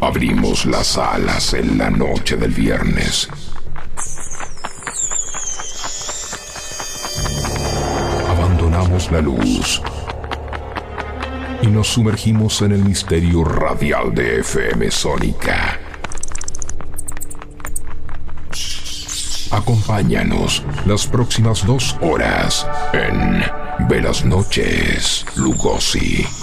Abrimos las alas en la noche del viernes. Abandonamos la luz y nos sumergimos en el misterio radial de FM Sónica. Acompáñanos las próximas dos horas en Velas Noches Lugosi.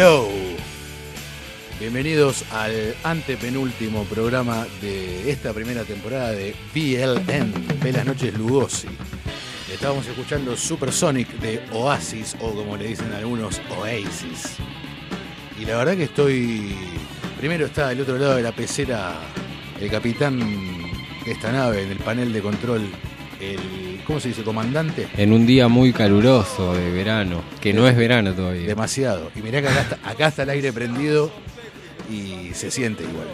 Hello. Bienvenidos al antepenúltimo programa de esta primera temporada de BLN, Velas Noches Lugosi. Estábamos escuchando Supersonic de Oasis, o como le dicen algunos, Oasis. Y la verdad que estoy. Primero está del otro lado de la pecera el capitán de esta nave, en el panel de control, el. ¿Cómo se dice? ¿Comandante? En un día muy caluroso de verano, que no es verano todavía. Demasiado. Y mirá que acá está, acá está el aire prendido y se siente igual.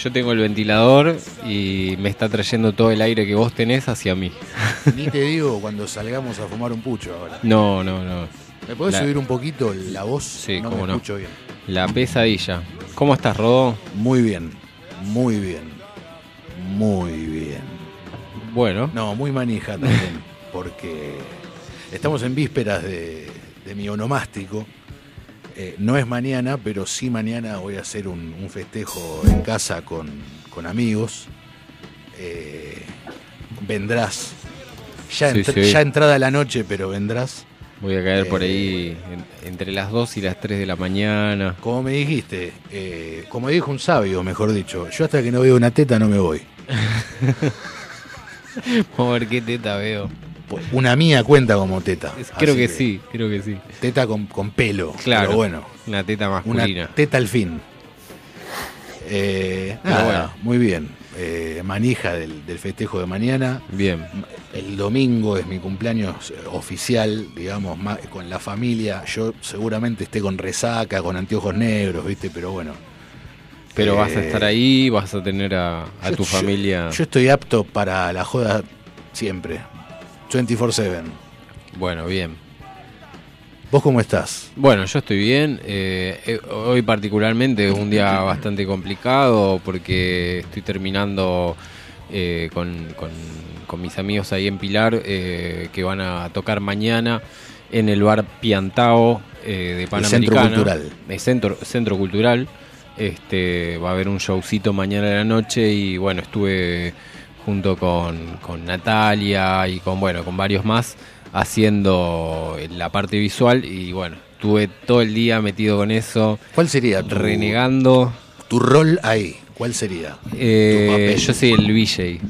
Yo tengo el ventilador y me está trayendo todo el aire que vos tenés hacia mí. Ni te digo cuando salgamos a fumar un pucho ahora. No, no, no. ¿Me podés La- subir un poquito la voz? Sí, no cómo me no. escucho bien. La pesadilla. ¿Cómo estás, Rodó? Muy bien, muy bien, muy bien. Bueno, No, muy manija también, porque estamos en vísperas de, de mi onomástico. Eh, no es mañana, pero sí mañana voy a hacer un, un festejo en casa con, con amigos. Eh, vendrás. Ya, entr- sí. ya entrada la noche, pero vendrás. voy a caer por Eh. ahí en- entre las 2 y las 3 de la mañana. Como me dijiste, eh, como dijo un sabio, mejor dicho, yo hasta que no veo una teta no me voy. Ver qué teta veo. Pues, Una mía cuenta como teta. Creo que sí, creo que sí. Teta con, con pelo. Claro. Pero bueno, Una teta una masculina. teta al fin. Eh, nada, bueno. muy bien. Eh, manija del, del festejo de mañana. Bien. El domingo es mi cumpleaños oficial, digamos, con la familia. Yo seguramente esté con resaca, con anteojos negros, ¿viste? Pero bueno. Pero Eh, vas a estar ahí, vas a tener a, a yo- tu familia. Yo, estoy apto para la joda siempre. 24-7. Bueno, bien. ¿Vos cómo estás? Bueno, yo estoy bien. eh, eh, hoy particularmente es un día bastante complicado porque estoy terminando eh, con, con- con mis amigos ahí en Pilar que van a tocar mañana en el bar Piantao eh, de El Centro Panamericana. Cultural. El centro, centro Cultural. Este, va a haber un showcito mañana de la noche y bueno, estuve junto con, con Natalia y con bueno, con varios más haciendo la parte visual y bueno, estuve todo el día metido con eso, ¿Cuál sería tu, renegando. tu rol ahí? ¿Cuál sería? Eh, yo soy el VJ,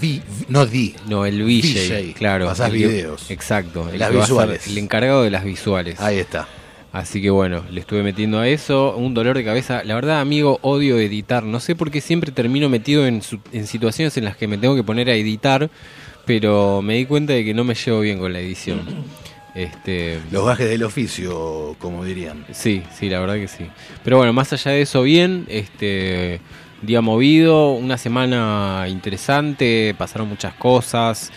Vi- no di. no el VJ, VJ, claro. pasás el videos. Exacto, el Las ser visuales. el encargado de las visuales. Ahí está. Así que bueno, le estuve metiendo a eso, un dolor de cabeza. La verdad, amigo, odio editar. No sé por qué siempre termino metido en, su- en situaciones en las que me tengo que poner a editar, pero me di cuenta de que no me llevo bien con la edición. Este, Los gajes del oficio, como dirían. sí, sí, la verdad que sí. Pero bueno, más allá de eso, bien, este día movido, una semana interesante, pasaron muchas cosas.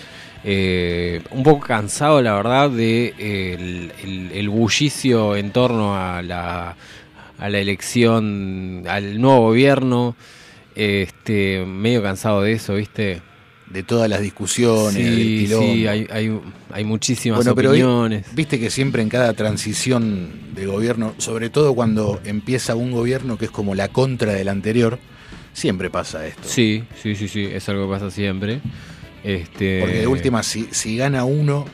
Eh, un poco cansado, la verdad, de eh, el, el- el bullicio en torno a la, a la elección, al nuevo gobierno. Este, medio cansado de eso, ¿viste? De todas las discusiones, Sí, sí, hay, hay, hay muchísimas Bueno, pero vi- opiniones. viste que siempre en cada transición de gobierno, sobre todo cuando empieza un gobierno que es como la contra del anterior, siempre pasa esto. Sí, sí, sí, sí, es algo que pasa siempre. Este, Porque de última, si, si gana uno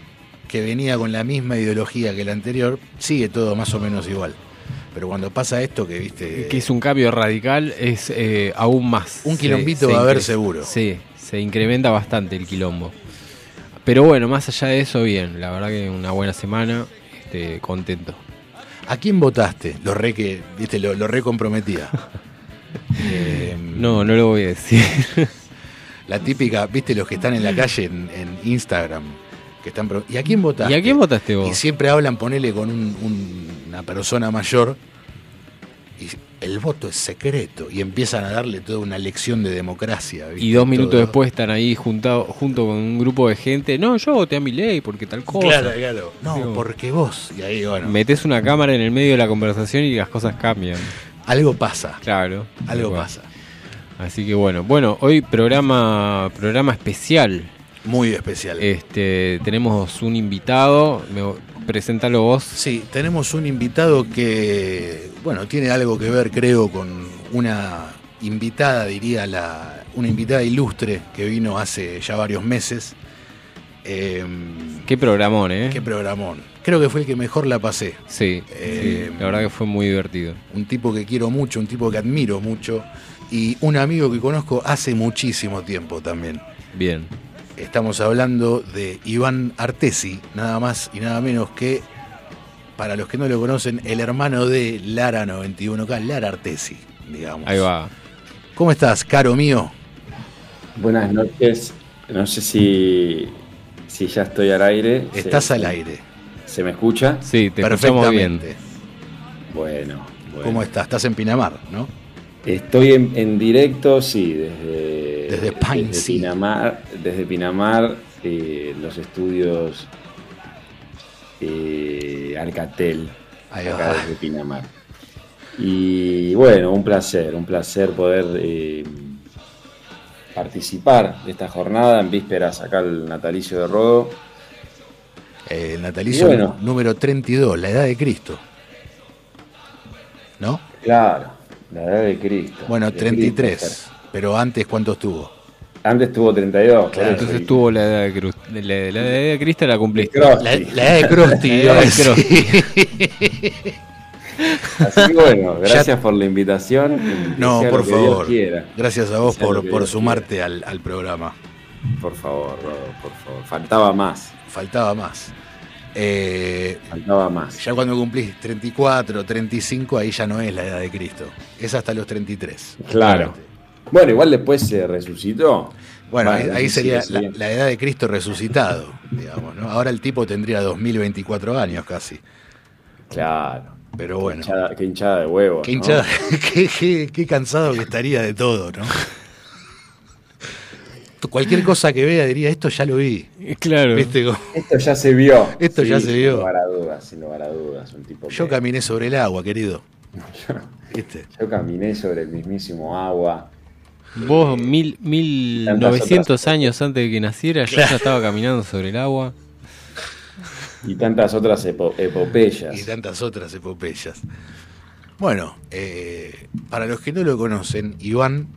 que venía con la misma ideología que el anterior, sigue todo más o menos igual. Pero cuando pasa esto, que viste. que es un cambio radical, es eh, aún más. Un quilombito se va a haber seguro. Sí, se incrementa bastante el quilombo. Pero bueno, más allá de eso, bien. La verdad que una buena semana, este, contento. ¿A quién votaste? Lo re que, viste, lo, lo re comprometía. Eh, No, no lo voy a decir. La típica, viste, los que están en la calle en, en Instagram, que están pro- ¿Y a quién votaste? ¿Y a quién votaste Y siempre hablan, ponele con un- un- una persona mayor, y el voto es secreto, y empiezan a darle toda una lección de democracia. ¿viste? Y dos minutos Todo. después están ahí juntado, junto con un grupo de gente. No, yo voté a mi ley porque tal cosa. Claro, claro. No, Digo, porque vos. Y ahí, bueno, Metes una cámara en el medio de la conversación y las cosas cambian. algo pasa. Claro. Algo pasa. Así que bueno, bueno, hoy programa programa especial. Muy especial. Este, tenemos un invitado, me, preséntalo vos. Sí, tenemos un invitado que, bueno, tiene algo que ver, creo, con una invitada, diría la, una invitada ilustre que vino hace ya varios meses. Em, Qué programón, ¿eh? qué programón. Creo que fue el que mejor la pasé. Sí, Eh, sí, la verdad que fue muy divertido. Un tipo que quiero mucho, un tipo que admiro mucho. Y un amigo que conozco hace muchísimo tiempo también. Bien. Estamos hablando de Iván Artesi, nada más y nada menos que, para los que no lo conocen, el hermano de Lara 91K, Lara Artesi, digamos. Ahí va. ¿Cómo estás, caro mío? Buenas noches. No sé si, si ya estoy al aire. Estás ¿Se- al aire. ¿Se me escucha? Sí, te escuchamos bien. Perfectamente. Bueno, bueno. ¿Cómo estás? Estás en Pinamar, ¿no? Estoy en, en directo, sí, desde, Desde Pine desde Sea. Pinamar, desde Pinamar, eh, los estudios eh, Alcatel, Ahí acá va. desde Pinamar. Y bueno, un placer, un placer poder eh, participar de esta jornada en vísperas acá al natalicio de Rodo. Eh, el natalicio Bueno. número 32, la edad de Cristo. ¿No? Claro, la edad de Cristo. Bueno, De 33. Cristo. Pero antes, ¿cuánto estuvo? Antes tuvo 32. por Claro, eso. Entonces tuvo la edad de Cruz. La, la edad de Cristo la cumpliste. La, la edad de decir. Así que bueno, gracias por la invitación. No, por favor. Gracias a vos sea por, por sumarte al, al programa. Por favor, Rodo, por favor. Faltaba más. Faltaba más. Eh, Faltaba más. ya cuando cumplís 34, 35, ahí ya no es la edad de Cristo. Es hasta los 33. Claro. Bueno, igual después se resucitó. Bueno, ahí, sería sí, la, sí. la edad de Cristo resucitado, digamos, ¿no? Ahora el tipo tendría 2024 años casi. Claro. Pero bueno, Qué hinchada, qué hinchada de qué- qué- qué cansado que estaría de todo, ¿no? Cualquier cosa que vea diría, esto ya lo vi. Claro. ¿Viste? Como- Esto ya se vio. Esto ya se vio. Sin lugar a dudas, sin lugar a dudas. Un tipo Yo que- caminé sobre el agua, querido. ¿Viste? yo caminé sobre el mismísimo agua. Vos, mil, mil Tantas novecientos otras- años antes de que naciera, yo ya estaba caminando sobre el agua. Y tantas otras epo- epopeyas. y tantas otras epopeyas. Bueno, eh, para los que no lo conocen, Iván,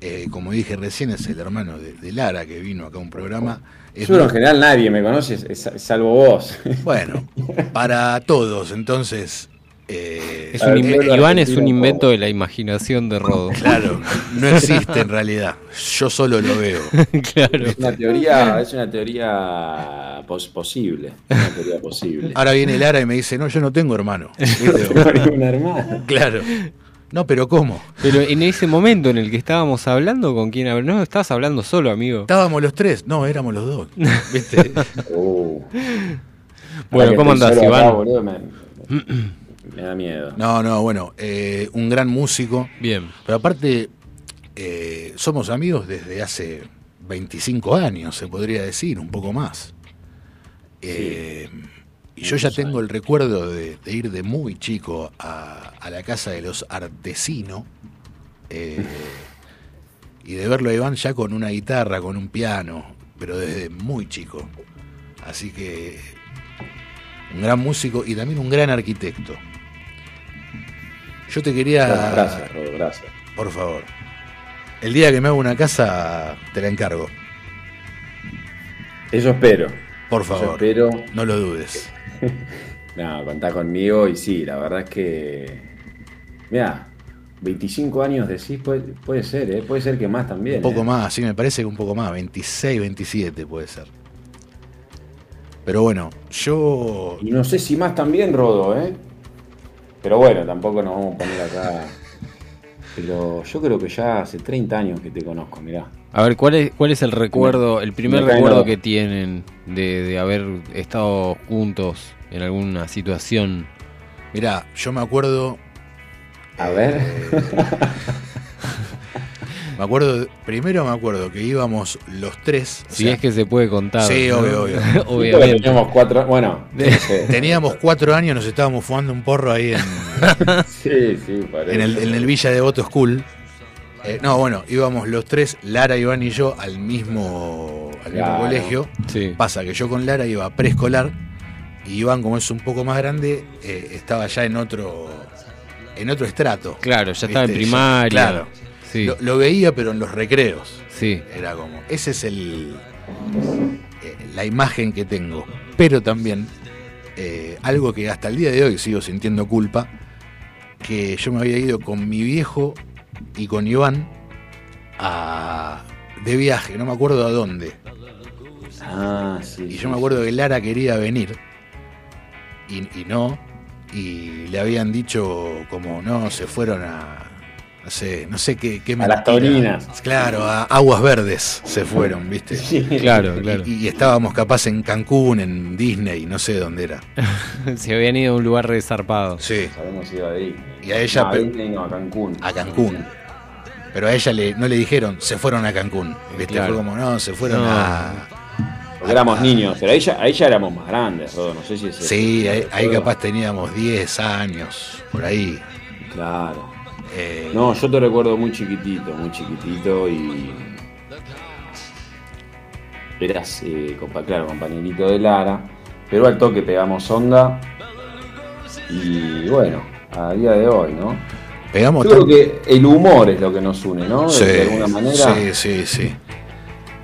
eh, como dije recién, es el hermano de, de Lara que vino acá a un programa. Es Yo en general nadie me conoce, salvo vos. bueno, para todos, entonces. eh, Es un pueblo Iván es un invento ¿cómo? de la imaginación de Rodo. claro, no existe en realidad. Yo solo lo veo. claro. Es una teoría, es una teoría pos- posible. Una teoría posible. Ahora viene Lara y me dice, no, yo no tengo hermano. ¿Viste? No hay un hermano. claro. No, pero ¿cómo? Pero en ese momento en el que estábamos hablando, ¿con quién No, estabas hablando solo, amigo. Estábamos los tres. No, éramos los dos. ¿Viste? Uh. Bueno, ¿cómo andás, acá, Iván? boludo, me, me da miedo. No, no, bueno, eh, un gran músico. Bien. Pero aparte, eh, somos amigos desde hace 25 años, se podría decir, un poco más. Eh, y yo ya tengo el recuerdo de, de ir de muy chico a, a la casa de los Artesino eh, y de verlo a Iván ya con una guitarra, con un piano, pero desde muy chico. Así que un gran músico y también un gran arquitecto. Yo te quería... Gracias, Rodo, gracias. Por favor. El día que me hago una casa, te la encargo. Eso espero. Por Eso favor. espero. No lo dudes. No, contá conmigo y sí, la verdad es que. Mira, 25 años decís, puede, puede ser, ¿eh? puede ser que más también. Un poco ¿eh? más, sí, me parece que un poco más. 26, 27 puede ser. Pero bueno, yo. Y no sé si más también, Rodo, ¿eh? Pero bueno, tampoco nos vamos a poner acá. Pero yo creo que ya hace 30 años que te conozco, mirá. A ver, ¿cuál es, cuál es el recuerdo, el primer recuerdo que tienen de, de haber estado juntos en alguna situación? Mirá, yo me acuerdo. A ver. Me acuerdo. Primero me acuerdo que íbamos los tres. Si sea, es que se puede contar. Sí, ¿no? obvio, obvio. Obviamente. teníamos cuatro. Bueno. Teníamos cuatro años, nos estábamos fumando un porro ahí en, Sí, sí, parece. en, el, en el Villa Devoto School. Eh, no, bueno, íbamos los tres, Lara, Iván y yo, al mismo, al mismo Claro. colegio. Sí. Pasa que yo con Lara iba a preescolar y Iván, como es un poco más grande, eh, estaba ya en otro en otro estrato. Claro, ya estaba en ¿Viste? primaria. Claro. Sí, Lo, lo veía, pero en los recreos. sí. Era como. Ese es el. eh, la imagen que tengo, pero también algo que hasta el día de hoy sigo sintiendo culpa, que yo me había ido con mi viejo y con Iván a, de viaje, no me acuerdo a dónde. Ah, sí. Y sí, yo me acuerdo que Lara quería venir y, y no, y le habían dicho como no, se fueron a, no sé, no sé qué, qué A las taurinas. Claro, a Aguas Verdes se fueron, ¿viste? Sí. Claro, claro. Y, y estábamos capaz en Cancún, en Disney, no sé dónde era. Se habían ido a un lugar resarpado. Sí, Sabemos ido a Disney. Y a ella, No, a Disney no, a Cancún. a Cancún. Pero a ella le, no le dijeron, se fueron a Cancún. ¿Viste? Claro. Fue como, no, se fueron No. a. Porque éramos niños, pero ahí ya, ahí ya éramos más grandes, Rodo. No sé si es. Sí, ahí, ahí capaz teníamos 10 años, por ahí. Claro. Eh, No, yo te recuerdo muy chiquitito, muy chiquitito y. Eras, eh, compa- claro, compañerito de Lara. Pero al toque pegamos onda. Y bueno, a día de hoy, ¿no? Pegamos Yo creo que el humor es lo que nos une, ¿no? De- Sí, de alguna manera. sí, sí, sí.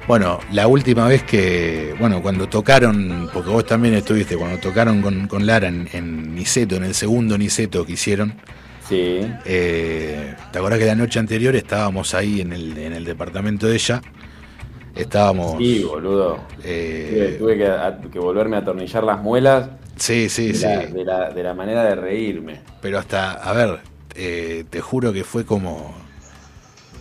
Bueno, la última vez que, bueno, cuando tocaron, porque vos también estuviste, cuando tocaron con, con Lara en, en Niceto, en el segundo Niceto que hicieron, Sí. eh, ¿te acordás que la noche anterior estábamos ahí en el, en el departamento de ella? Estábamos... Sí, boludo. eh, Tuve que, a- que volverme a atornillar las muelas sí, sí, de, sí. la, de la- de la manera de reírme. Pero hasta, a ver, eh, te juro que fue como.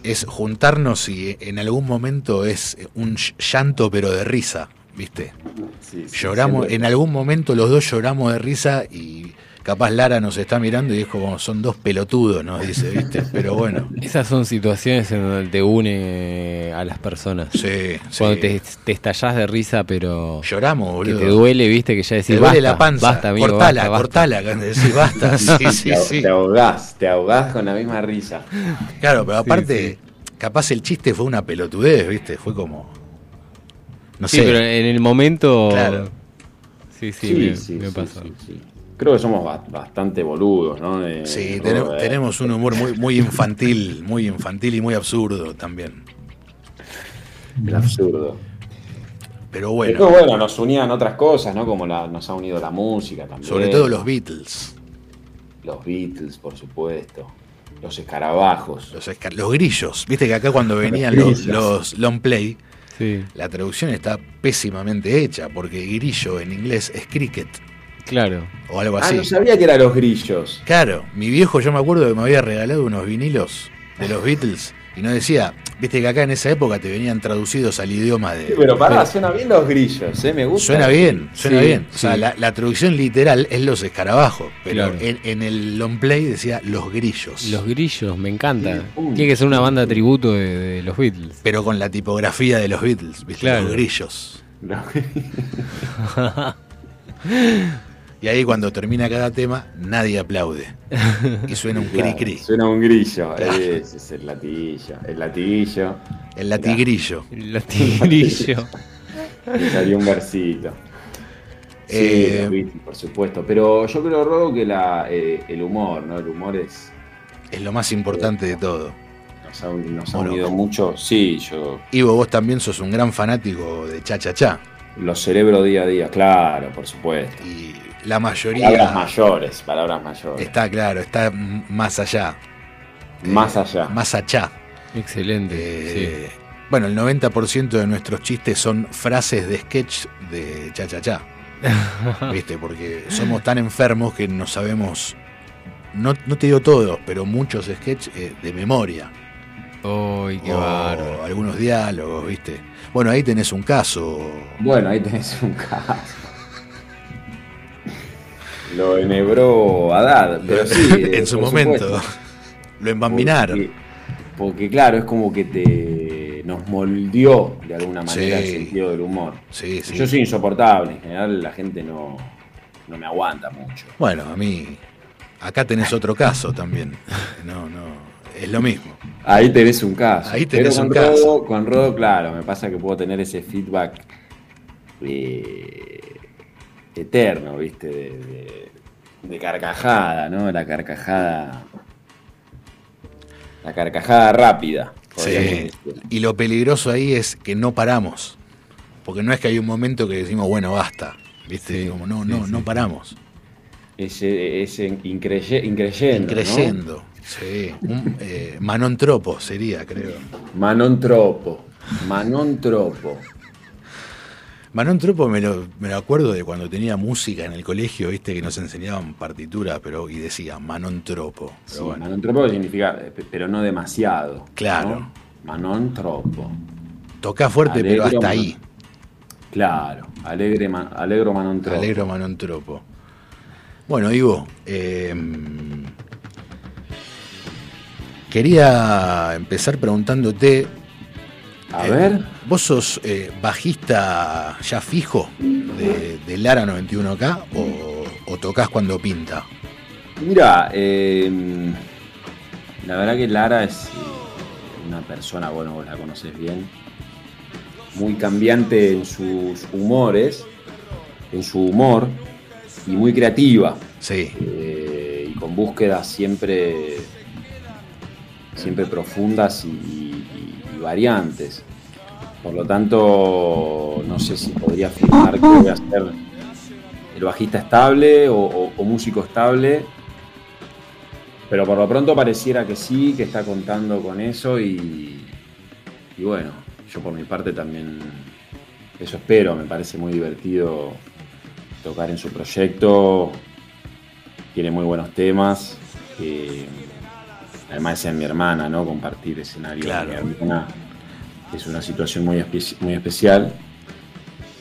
Es juntarnos y en algún momento es un ll- llanto, pero de risa, ¿viste? Sí, sí, Lloramos, siempre- en algún momento los dos lloramos de risa y capaz Lara nos está mirando y dijo como son dos pelotudos, nos dice, ¿viste? Pero bueno, Esas son situaciones en donde te une a las personas. sí, sí. Cuando te, te estallás de risa, pero Lloramos, que boludo. te duele, viste, que ya decís Te duele basta, la panza. basta, amigo, cortala, basta, basta". cortala, cuando decís basta. Sí, sí, te, sí. te ahogás, te ahogás con la misma risa. Claro, pero aparte, capaz el chiste fue una pelotudez, ¿viste? Fue como. No Sí, sé. pero en el momento. Claro. Sí, sí, me, me sí, pasó. sí, sí. Creo que somos ba- bastante boludos, ¿no? De- Sí, tenemos, de- tenemos un humor muy, muy infantil, muy infantil y muy absurdo también. El absurdo. Pero bueno, bueno, nos unían otras cosas, ¿no? Como la, nos ha unido la música también. sobre todo los Beatles, Los Beatles, por supuesto. Los escarabajos. los, esca- los grillos. Viste que acá cuando venían Los los, long play, Sí, la traducción está pésimamente hecha, porque grillo en inglés es cricket claro. o algo Ah, así. no sabía que eran los grillos. Claro, mi viejo yo me acuerdo que me había regalado unos vinilos de los Beatles y no decía, viste que acá en esa época te venían traducidos al idioma de... Sí, pero pará, suena bien los grillos, ¿eh? Me gusta. Suena bien, suena Sí, bien. O sea, sí. la, la traducción literal es los escarabajos, pero Claro. en, en el long play decía los grillos. Los grillos, me encanta. Sí, uh. Tiene que ser una banda tributo de, de los Beatles. Pero con la tipografía de los Beatles, ¿viste? Claro. Los grillos. Los- Y ahí cuando termina cada tema, nadie aplaude. Y suena un cri Claro. Suena un grillo. Claro. Ese es el latillo. El latillo. El latigrillo. El latigrillo. Le salió un versito. Sí, Eh, por supuesto. Pero yo creo, Rodo, que la, eh, el humor, ¿no? El humor es. Es lo más importante de todo. Nos ha, nos ha Bueno. unido mucho. Sí, yo. Ivo, vos también sos un gran fanático de Cha Cha Cha. Los cerebro día a día, claro, por supuesto. Y la mayoría Palabras mayores, palabras mayores. está claro, está más allá. Más allá. Más allá. Excelente. Eh, Bueno, el 90% de nuestros chistes son frases de sketch de Cha Cha Cha. ¿Viste? Porque somos tan enfermos que no sabemos, no, no te digo todos, pero muchos sketch eh, de memoria. sí. Uy, qué O algunos diálogos, ¿viste? Bueno, ahí tenés un caso. Bueno, ahí tenés un caso. Lo enhebró Haddad, pero sí. eh, en su momento. supuesto. Lo embambinaron. Porque, porque, claro, es como que te nos moldeó de alguna manera Sí. el sentido del humor. Sí, sí. Yo soy insoportable, en general la gente no, no me aguanta mucho. Bueno, a mí. Acá tenés otro caso también. No, no. Es lo mismo. Ahí tenés un caso. Ahí tenés Pero un caso. Rodo, con Rodo, claro, me pasa que puedo tener ese feedback eh, eterno, ¿viste? De, de- de carcajada, ¿no? La carcajada. La carcajada rápida. Sí. Y lo peligroso ahí es que no paramos. Porque no es que hay un momento que decimos, bueno, basta. ¿Viste? Sí, Como no, sí, no, no paramos. Ese, ese increye- increyendo. ¿no? Creciendo. Sí. Un, eh, Manon Tropo sería, creo. Manon Tropo. Manon Tropo. Manon Tropo me lo, me lo acuerdo de cuando tenía música en el colegio, viste, que nos enseñaban partitura, pero y decía Manon Tropo. Pero Sí, bueno. Manon Tropo significa, pe- pero no demasiado. Claro. ¿no? Manon Tropo. Toca fuerte, pero hasta Manon. ahí. Claro. Alegre, alegro Manon Tropo. Alegro Manon Tropo. Bueno, Ivo, eh, quería empezar preguntándote. A eh, ver. ¿Vos sos eh, bajista ya fijo de, de Lara 91K o, o tocas cuando pinta? Mira, eh, la verdad que Lara es eh, una persona, bueno, vos la conoces bien, muy cambiante en sus humores, en su humor y muy creativa Sí, eh, y con búsquedas siempre, siempre profundas y variantes. Por lo tanto, no sé si podría afirmar que voy a ser el bajista estable o, músico estable, pero por lo pronto pareciera que sí, que está contando con eso y, y bueno, yo por mi parte también eso espero, me parece muy divertido tocar en su proyecto, tiene muy buenos temas. eh, además es mi hermana, ¿no? Compartir escenario Claro. con mi hermana es una situación muy, espe- muy especial.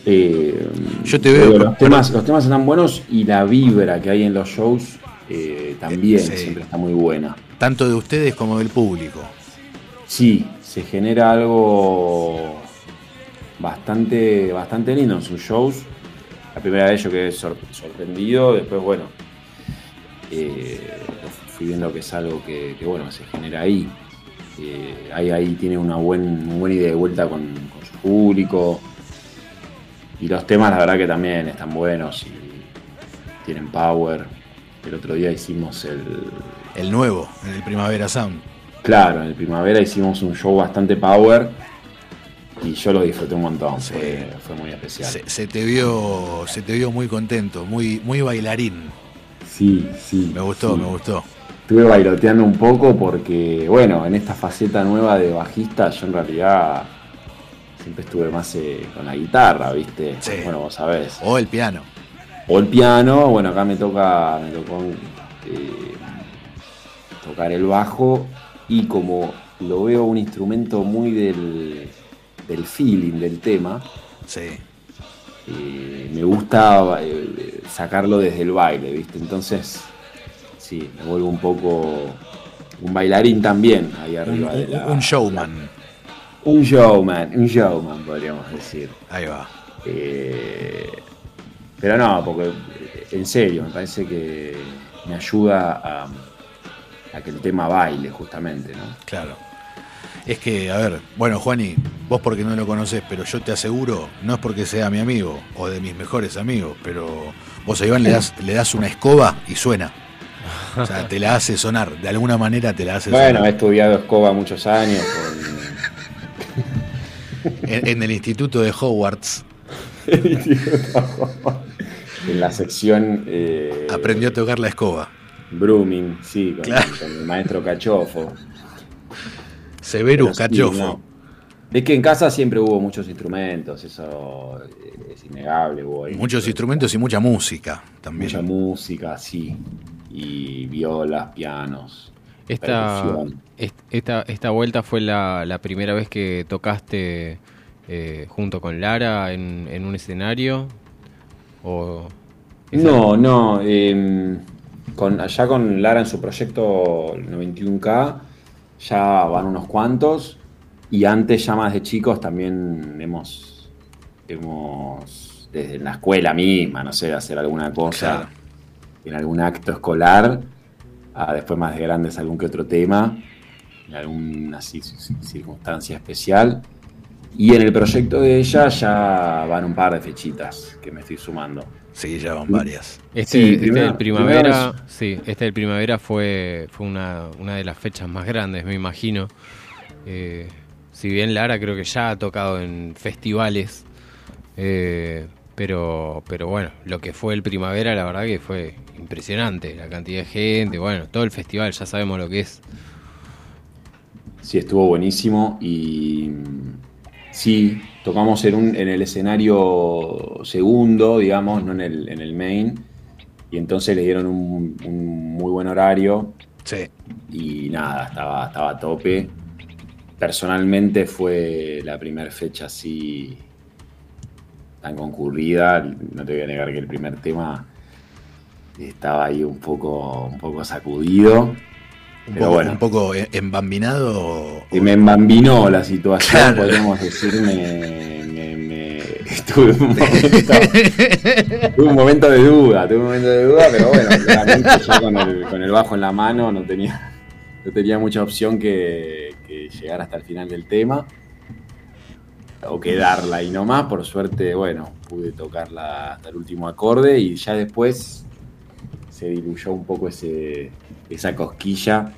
Eh, Yo te veo- Los temas, los temas están buenos y la vibra que hay en los shows eh, también Sí. siempre está muy buena. tanto de ustedes como del público. Sí, se genera algo bastante, bastante lindo en sus shows. La primera vez yo quedé sor- sorprendido, después, bueno, eh, fui viendo que es algo que, que, bueno, se genera ahí. Eh, ahí, ahí tiene una, buen, una buena idea de vuelta con, con su público. Y los temas, la verdad que también están buenos y tienen power. El otro día hicimos el, El nuevo, en el Primavera Sound. Claro, en el primavera hicimos un show bastante power y yo lo disfruté un montón, Sí. fue, fue muy especial. Se, se te vio, se te vio muy contento, muy, muy bailarín. Sí, sí. Me gustó, sí. me gustó. Estuve bailoteando un poco porque, bueno, en esta faceta nueva de bajista yo en realidad siempre estuve más eh, con la guitarra, ¿viste? Sí. Bueno, vos sabés. O el piano. O el piano, bueno, acá me toca, me tocó eh, tocar el bajo y como lo veo un instrumento muy del, del feeling del tema, Sí. eh, me gusta sacarlo desde el baile, ¿viste? Entonces, sí, me vuelvo un poco un bailarín también ahí Un, arriba. de la- un showman. Un showman, un showman podríamos decir. Ahí va. Eh, pero no, porque en serio, me parece que me ayuda a, a que el tema baile justamente, ¿no? Claro. Es que, a ver, bueno, Juani, vos porque no lo conoces, pero yo te aseguro, no es porque sea mi amigo o de mis mejores amigos, pero vos a Iván le das, le das una escoba y suena. O sea, te la hace sonar, de alguna manera te la hace Bueno, he sonar. estudiado escoba muchos años. En, en el instituto de Hogwarts en la sección eh, aprendió a tocar la escoba. Brooming, sí, con, Claro. con el maestro Cachofo. Severus sí, Cachofo. no. Es que en casa siempre hubo muchos instrumentos, eso eh, es innegable. Hubo Muchos instrumentos y mucha música también. Mucha música, sí. Y violas, pianos. Esta, esta, esta vuelta fue la, la primera vez que tocaste eh, junto con Lara en, en un escenario. O No, no. eh, con, allá con Lara en su proyecto 91K ya van unos cuantos. Y antes, ya más de chicos, también hemos, hemos desde la escuela misma, no sé, hacer alguna cosa Claro. En algún acto escolar, a después más de grandes algún que otro tema, en alguna circunstancia especial. Y en el proyecto de ella ya van un par de fechitas que me estoy sumando. Sí, ya van varias. Este, Sí, este primero- del primavera, primero sí, este del primavera fue, fue una, una de las fechas más grandes, me imagino. Eh, si bien Lara creo que ya ha tocado en festivales, Eh, pero, pero bueno, lo que fue el primavera, la verdad que fue impresionante. La cantidad de gente, bueno, todo el festival, ya sabemos lo que es. Sí, estuvo buenísimo y sí, tocamos en, un, en el escenario segundo, digamos, no en el, en el main. Y entonces le dieron un, un muy buen horario. Sí. Y nada, estaba, estaba a tope. Personalmente fue la primera fecha así tan concurrida. No te voy a negar que el primer tema estaba ahí un poco, un poco sacudido. Un Pero poco, bueno. un poco e- embambinado. Y me embambinó la situación, podríamos decir, me, me- me- tuve, un momento, tuve un momento de duda, tuve un momento de duda, pero bueno, claramente yo con el, con el bajo en la mano no tenía, no tenía mucha opción que, que llegar hasta el final del tema o quedarla ahí nomás, por suerte, bueno, pude tocarla hasta el último acorde y ya después se diluyó un poco ese, esa cosquilla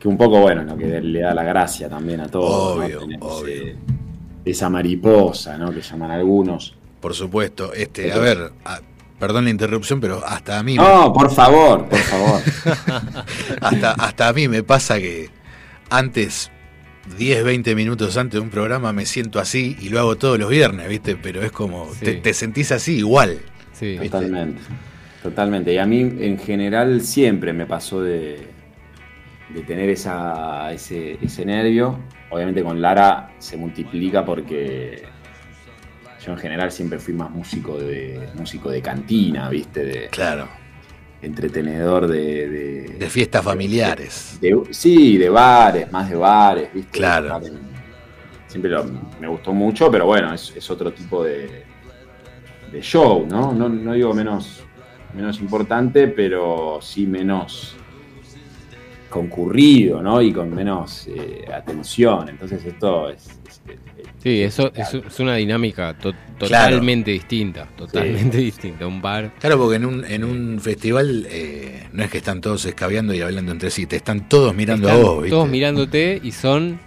que un poco, bueno, lo que le da la gracia también a todo. Obvio, ¿no? Obvio. ese- esa mariposa, ¿no? Que llaman algunos. Por supuesto. Este, a ver, a- perdón la interrupción, pero hasta a mí. No, por favor, por favor. hasta, hasta a mí me pasa que antes, 10, 20 minutos antes de un programa, me siento así y lo hago todos los viernes, ¿viste? Pero es como, Sí. te, te sentís así igual. Sí. ¿Viste? Totalmente. Totalmente. Y a mí, en general, siempre me pasó de, de tener esa, ese, ese nervio. Obviamente con Lara se multiplica porque yo en general siempre fui más músico de músico de cantina, ¿viste? De Claro. entretenedor de, de, De fiestas familiares. de- sí, de bares, más de bares, ¿viste? Claro. Siempre lo- me gustó mucho, pero bueno, es, es otro tipo de, de show, ¿no? ¿no? no digo menos, menos importante, pero sí menos concurrido, ¿no? Y con menos eh, atención. Entonces esto es... es- es- Sí, eso es, es una dinámica to- totalmente distinta, totalmente distinta. Un bar, Claro, porque en un, en un festival eh, no es que están todos escabeando y hablando entre sí, te están todos mirando están a vos, ¿viste? todos mirándote y son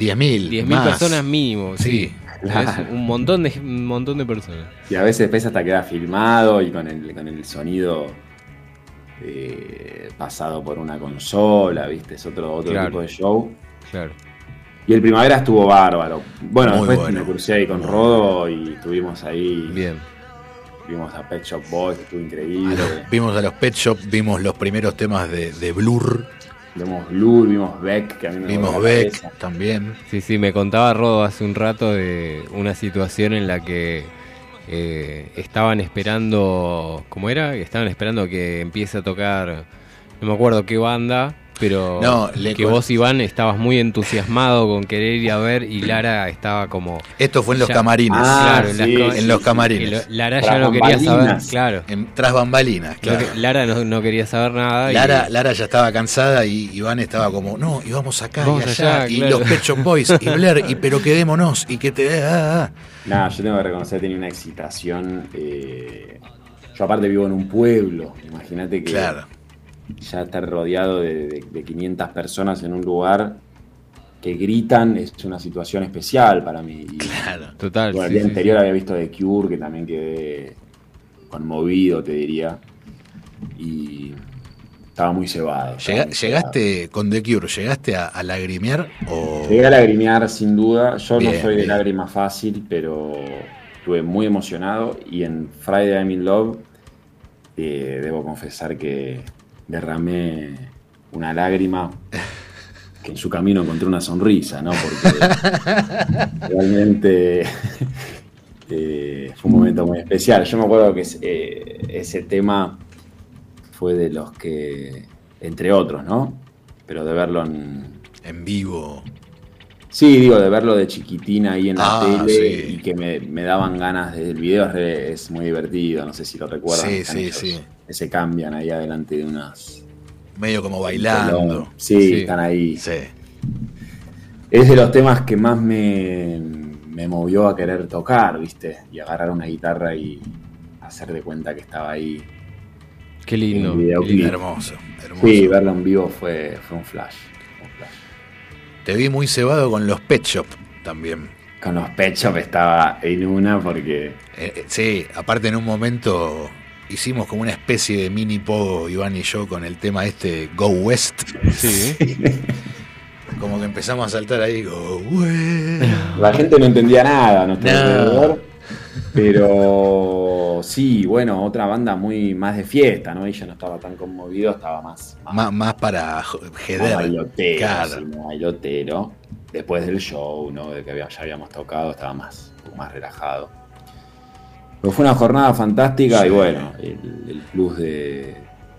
10.000. 10.000 más. personas mínimo, sí. Sí. Es un montón de un montón de personas. Y a veces después hasta queda filmado y con el, con el sonido eh, pasado por una consola, ¿viste? Es otro, otro Claro. tipo de show. Claro. Y el primavera estuvo bárbaro. Bueno, Muy después bueno. me crucé ahí con Rodo y estuvimos ahí. Bien. Vimos a Pet Shop Boys, estuvo increíble. Vimos a los Pet Shop, vimos los primeros temas de, de Blur, Vimos Blur, vimos Beck, que a mí me vimos Beck cabeza. también. Sí, sí, me contaba Rodo hace un rato de una situación en la que eh, estaban esperando, ¿cómo era? Estaban esperando que empiece a tocar, no me acuerdo qué banda, pero No, le que vos, Iván, estabas muy entusiasmado con querer ir a ver y Lara estaba como... Esto fue en los Ya. camarines. Ah, claro, en, las sí, en los camarines. lo- Lara Tras ya no quería saber, claro. En- tras bambalinas, No claro. que- Lara no, no quería saber nada. y- Lara, Lara ya estaba cansada y Iván estaba como, no, y vamos acá y allá, allá, y claro. los Pet Shop Boys, y Blair, y pero quedémonos, y que te... ah, ah. Nada, yo tengo que reconocer que tenía una excitación. eh, yo aparte vivo en un pueblo. Imagínate que Claro. Ya estar rodeado de, de- de 500 personas en un lugar que gritan es una situación especial para mí. Y, Claro. Total. bueno, el sí, día sí, anterior sí. había visto The Cure, que también quedé conmovido, te diría. Y estaba muy cebado. estaba Llega- muy ¿Llegaste con The Cure, llegaste a, a lagrimear o...? Llegué a lagrimear sin duda. Yo Bien, no soy de bien. lágrima fácil, pero estuve muy emocionado. Y en Friday I'm in Love, eh, debo confesar que derramé una lágrima que en su camino encontré una sonrisa, ¿no? Porque realmente eh, fue un momento muy especial. Yo me acuerdo que es- eh, ese tema fue de los que, entre otros, ¿no? Pero de verlo en... En vivo. Sí, digo, de verlo de chiquitina ahí en la Ah, tele sí. y que me, me daban ganas de... El video es, muy divertido, no sé si lo recuerdan. Sí, sí, ellos sí. Que se cambian ahí adelante de unas... Medio como bailando. Sí, Sí. están ahí. Sí. Es de los temas que más me, me movió a querer tocar, ¿viste? Y agarrar una guitarra y hacer de cuenta que estaba ahí. Qué lindo. Qué lindo. Hermoso, hermoso. Sí, verlo en vivo fue, fue un flash. fue un flash. Te vi muy cebado con los Pet Shop también. con los pechos estaba en una porque. Eh, eh, sí, aparte en un momento hicimos como una especie de mini pogo, Iván y yo, con el tema este Go West. Sí. Como que empezamos a saltar ahí, Go West. La gente no entendía nada No. alrededor. Pero sí, bueno, otra banda muy más de fiesta, ¿no? Ella no estaba tan conmovido, estaba más, más, Más, más para jeder. bailotero, Claro. sí, bailotero. Después del show, ¿no? De que había- ya habíamos tocado, estaba más, más relajado. Pero fue una jornada fantástica Sí. y bueno, el, el plus de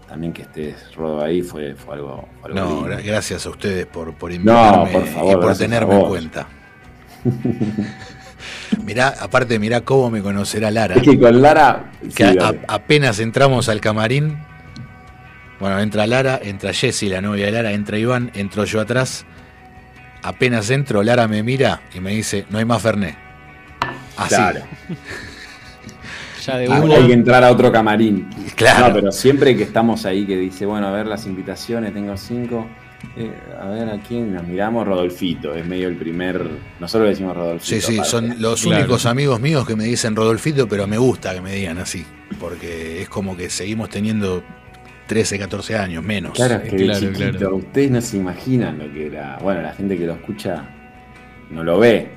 también que estés Rodo ahí fue, fue algo, fue algo No, lindo. gracias a ustedes por, por invitarme por favor, y por tenerme en cuenta. mirá, aparte, mirá cómo me conocerá Lara. Es que con Lara. que sí, a- dale. apenas entramos al camarín, bueno, entra Lara, entra Jessie, la novia de Lara, entra Iván, entro yo atrás. Apenas entro, Lara me mira y me dice, no hay más Fernet. Así. Claro. Ya de Ah, una. hay que entrar a otro camarín. Claro. No, pero siempre que estamos ahí que dice, bueno, a ver las invitaciones, tengo cinco. eh, a ver a quién nos miramos, Rodolfito, es medio el primer. Nosotros le decimos Rodolfito. Sí, sí, son los Claro. únicos amigos míos que me dicen Rodolfito, pero me gusta que me digan así, porque es como que seguimos teniendo 13, 14 años menos. Claro, es que de Claro, chiquito, claro. ustedes no se imaginan lo que era. Bueno, la gente que lo escucha no lo ve.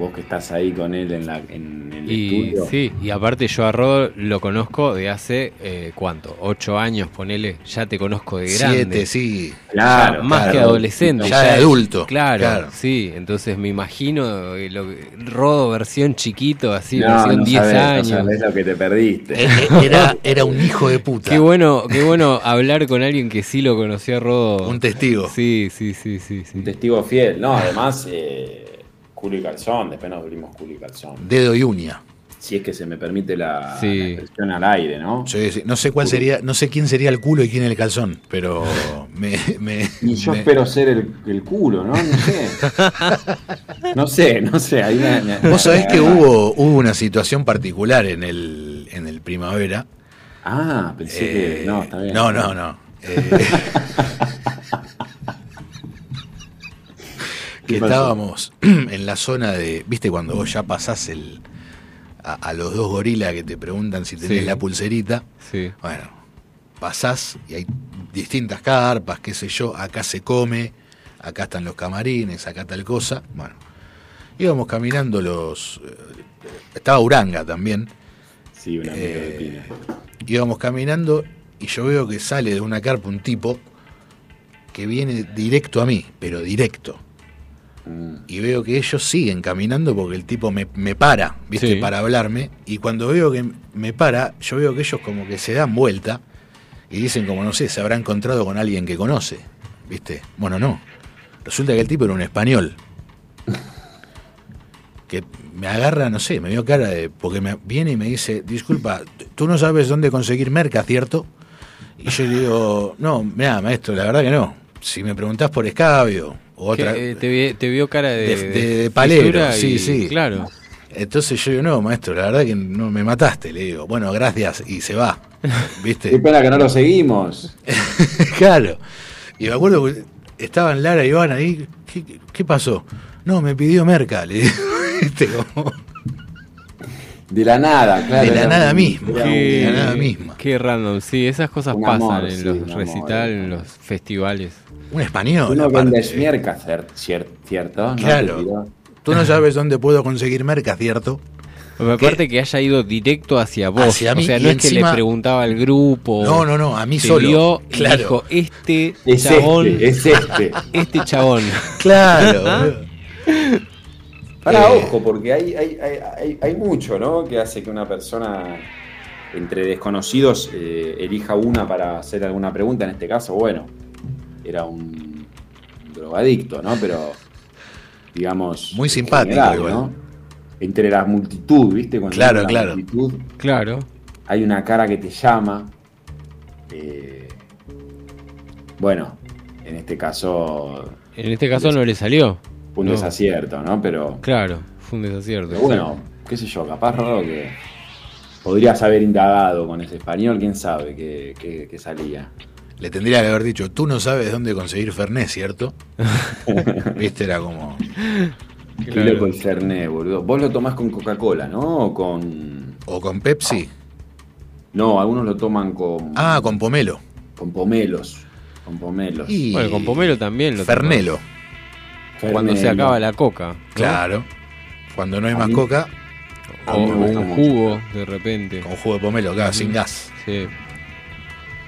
Vos que estás ahí con él en, la, en el Y estudio. sí, y aparte yo a Rodo lo conozco de hace, eh, ¿cuánto? Ocho años, ponele, ya te conozco de grande. Siete, sí. Claro, Ya más claro. que adolescente. Ya de adulto. Claro, Claro. sí, entonces me imagino eh, lo Rodo versión chiquito, así, No, versión no 10 sabés, no años. sabés lo que te perdiste. Eh, Era, era un hijo de puta. Qué bueno, qué bueno hablar con alguien que sí lo conoció a Rodo. Un testigo. Sí, sí, sí, sí, sí. Un testigo fiel. No, además, eh, culo y calzón. Después nos abrimos culo y calzón. Dedo y uña. Si es que se me permite la, Sí. la expresión al aire, ¿no? Sí, sí. No sé cuál sería, no sé quién sería el culo y quién el calzón, pero me, me- Y yo me- espero ser el, el culo, ¿no? No sé. No sé, no sé. Ahí me- me- Vos sabés que me- hubo, hubo una situación particular en el, en el primavera. Ah, pensé que. Eh, No, está bien. No, no, no. Eh, que estábamos en la zona de. ¿Viste cuando vos ya pasás el. A, a los dos gorilas que te preguntan si tenés Sí. la pulserita? Sí. Bueno, pasás y hay distintas carpas, qué sé yo, acá se come, acá están los camarines, acá tal cosa. Bueno, íbamos caminando los... eh, estaba Uranga también, Sí, un amigo de Eh, íbamos caminando y yo veo que sale de una carpa un tipo que viene directo a mí, pero directo. Mm. Y veo que ellos siguen caminando porque el tipo me, me para, ¿viste? Sí. Para hablarme. Y cuando veo que me para, yo veo que ellos como que se dan vuelta y dicen como, no sé, se habrá encontrado con alguien que conoce, ¿viste? Bueno, no. Resulta que el tipo era un español. Que me agarra, no sé, me dio cara de... Porque me viene y me dice, disculpa, tú no sabes dónde conseguir merca, ¿cierto? Y yo le digo, no, mira, maestro, la verdad que no. Si me preguntás por escabio otra... ¿Qué, eh, te, vi- te vio cara de, de- de- de palero, sí, y- sí. Claro. Entonces yo digo, no, maestro, la verdad que no me mataste. Le digo, bueno, gracias, y se va. Qué ¿Viste? pena que no lo seguimos. claro. Y me acuerdo que estaban Lara y Iván ahí. ¿Qué, qué- qué pasó? No, me pidió merca, le digo. ¿Viste? Como De la nada, claro. de la nada un- misma. un- De la nada misma. Qué random, sí, esas cosas Un pasan amor, en sí, los recitales, en los festivales. Un español. Uno vende merca, ¿cierto? ¿No? Claro. Tiró. Tú no sabes dónde puedo conseguir merca, ¿cierto? Aparte que haya ido directo hacia vos. Hacia mí, o sea, no es que encima- le preguntaba al grupo. No, no, no, a mí te solo. vio y claro. dijo, este Es chabón, este, es este. este chabón. Claro. Para Eh. ojo, porque hay, hay, hay, hay, hay mucho, ¿no? Que hace que una persona entre desconocidos eh, elija una para hacer alguna pregunta. En este caso, bueno, era un drogadicto, ¿no? Pero, digamos. Muy simpático general, igual. ¿no? Entre la multitud, ¿viste? Cuando Claro, hay una claro. multitud, Claro. hay una cara que te llama. eh, bueno, en este caso En este caso no le salió. Fue un No. desacierto, ¿no? Pero. Claro, fue un desacierto. Pero bueno, qué sé yo, capaz Rodo que podrías haber indagado con ese español, quién sabe qué, qué- qué salía. Le tendría que haber dicho, tú no sabes dónde conseguir Fernet, ¿cierto? Viste, era como... Qué Claro. loco el Fernet, boludo. Vos lo tomás con Coca-Cola, ¿no? O con. O con Pepsi. No, algunos lo toman con. Ah, con pomelo. Con pomelos. Con pomelos. Y Bueno, con pomelo también lo Fernelo. tomás. Cuando se acaba la coca. ¿no? Claro. Cuando no hay A más mí- coca, O, un mucho. jugo de repente. con jugo de pomelo, acá, sin gas. Sí.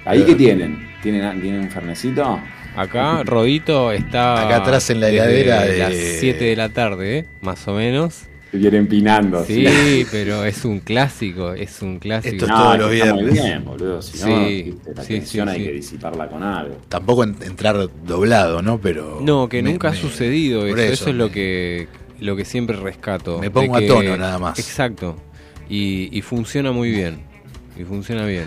¿Ahí qué tienen? ¿Tienen, ¿tienen un fernecito? Acá Rodito está. Acá atrás en la heladera de- las 7 de la tarde, ¿eh? más o menos. Se vienen empinando. Sí, pero es un clásico, es un clásico. Esto es No, todos los viernes. bien, boludo. Si no, Sí, viste, la sí, tensión sí, hay sí. que disiparla con algo. Tampoco en- entrar doblado, ¿no? Pero. No, que me- nunca ha sucedido eso. Eso, es lo que, lo que siempre rescato. Me pongo a tono nada más. Exacto. Y, y funciona muy bien. Y funciona bien.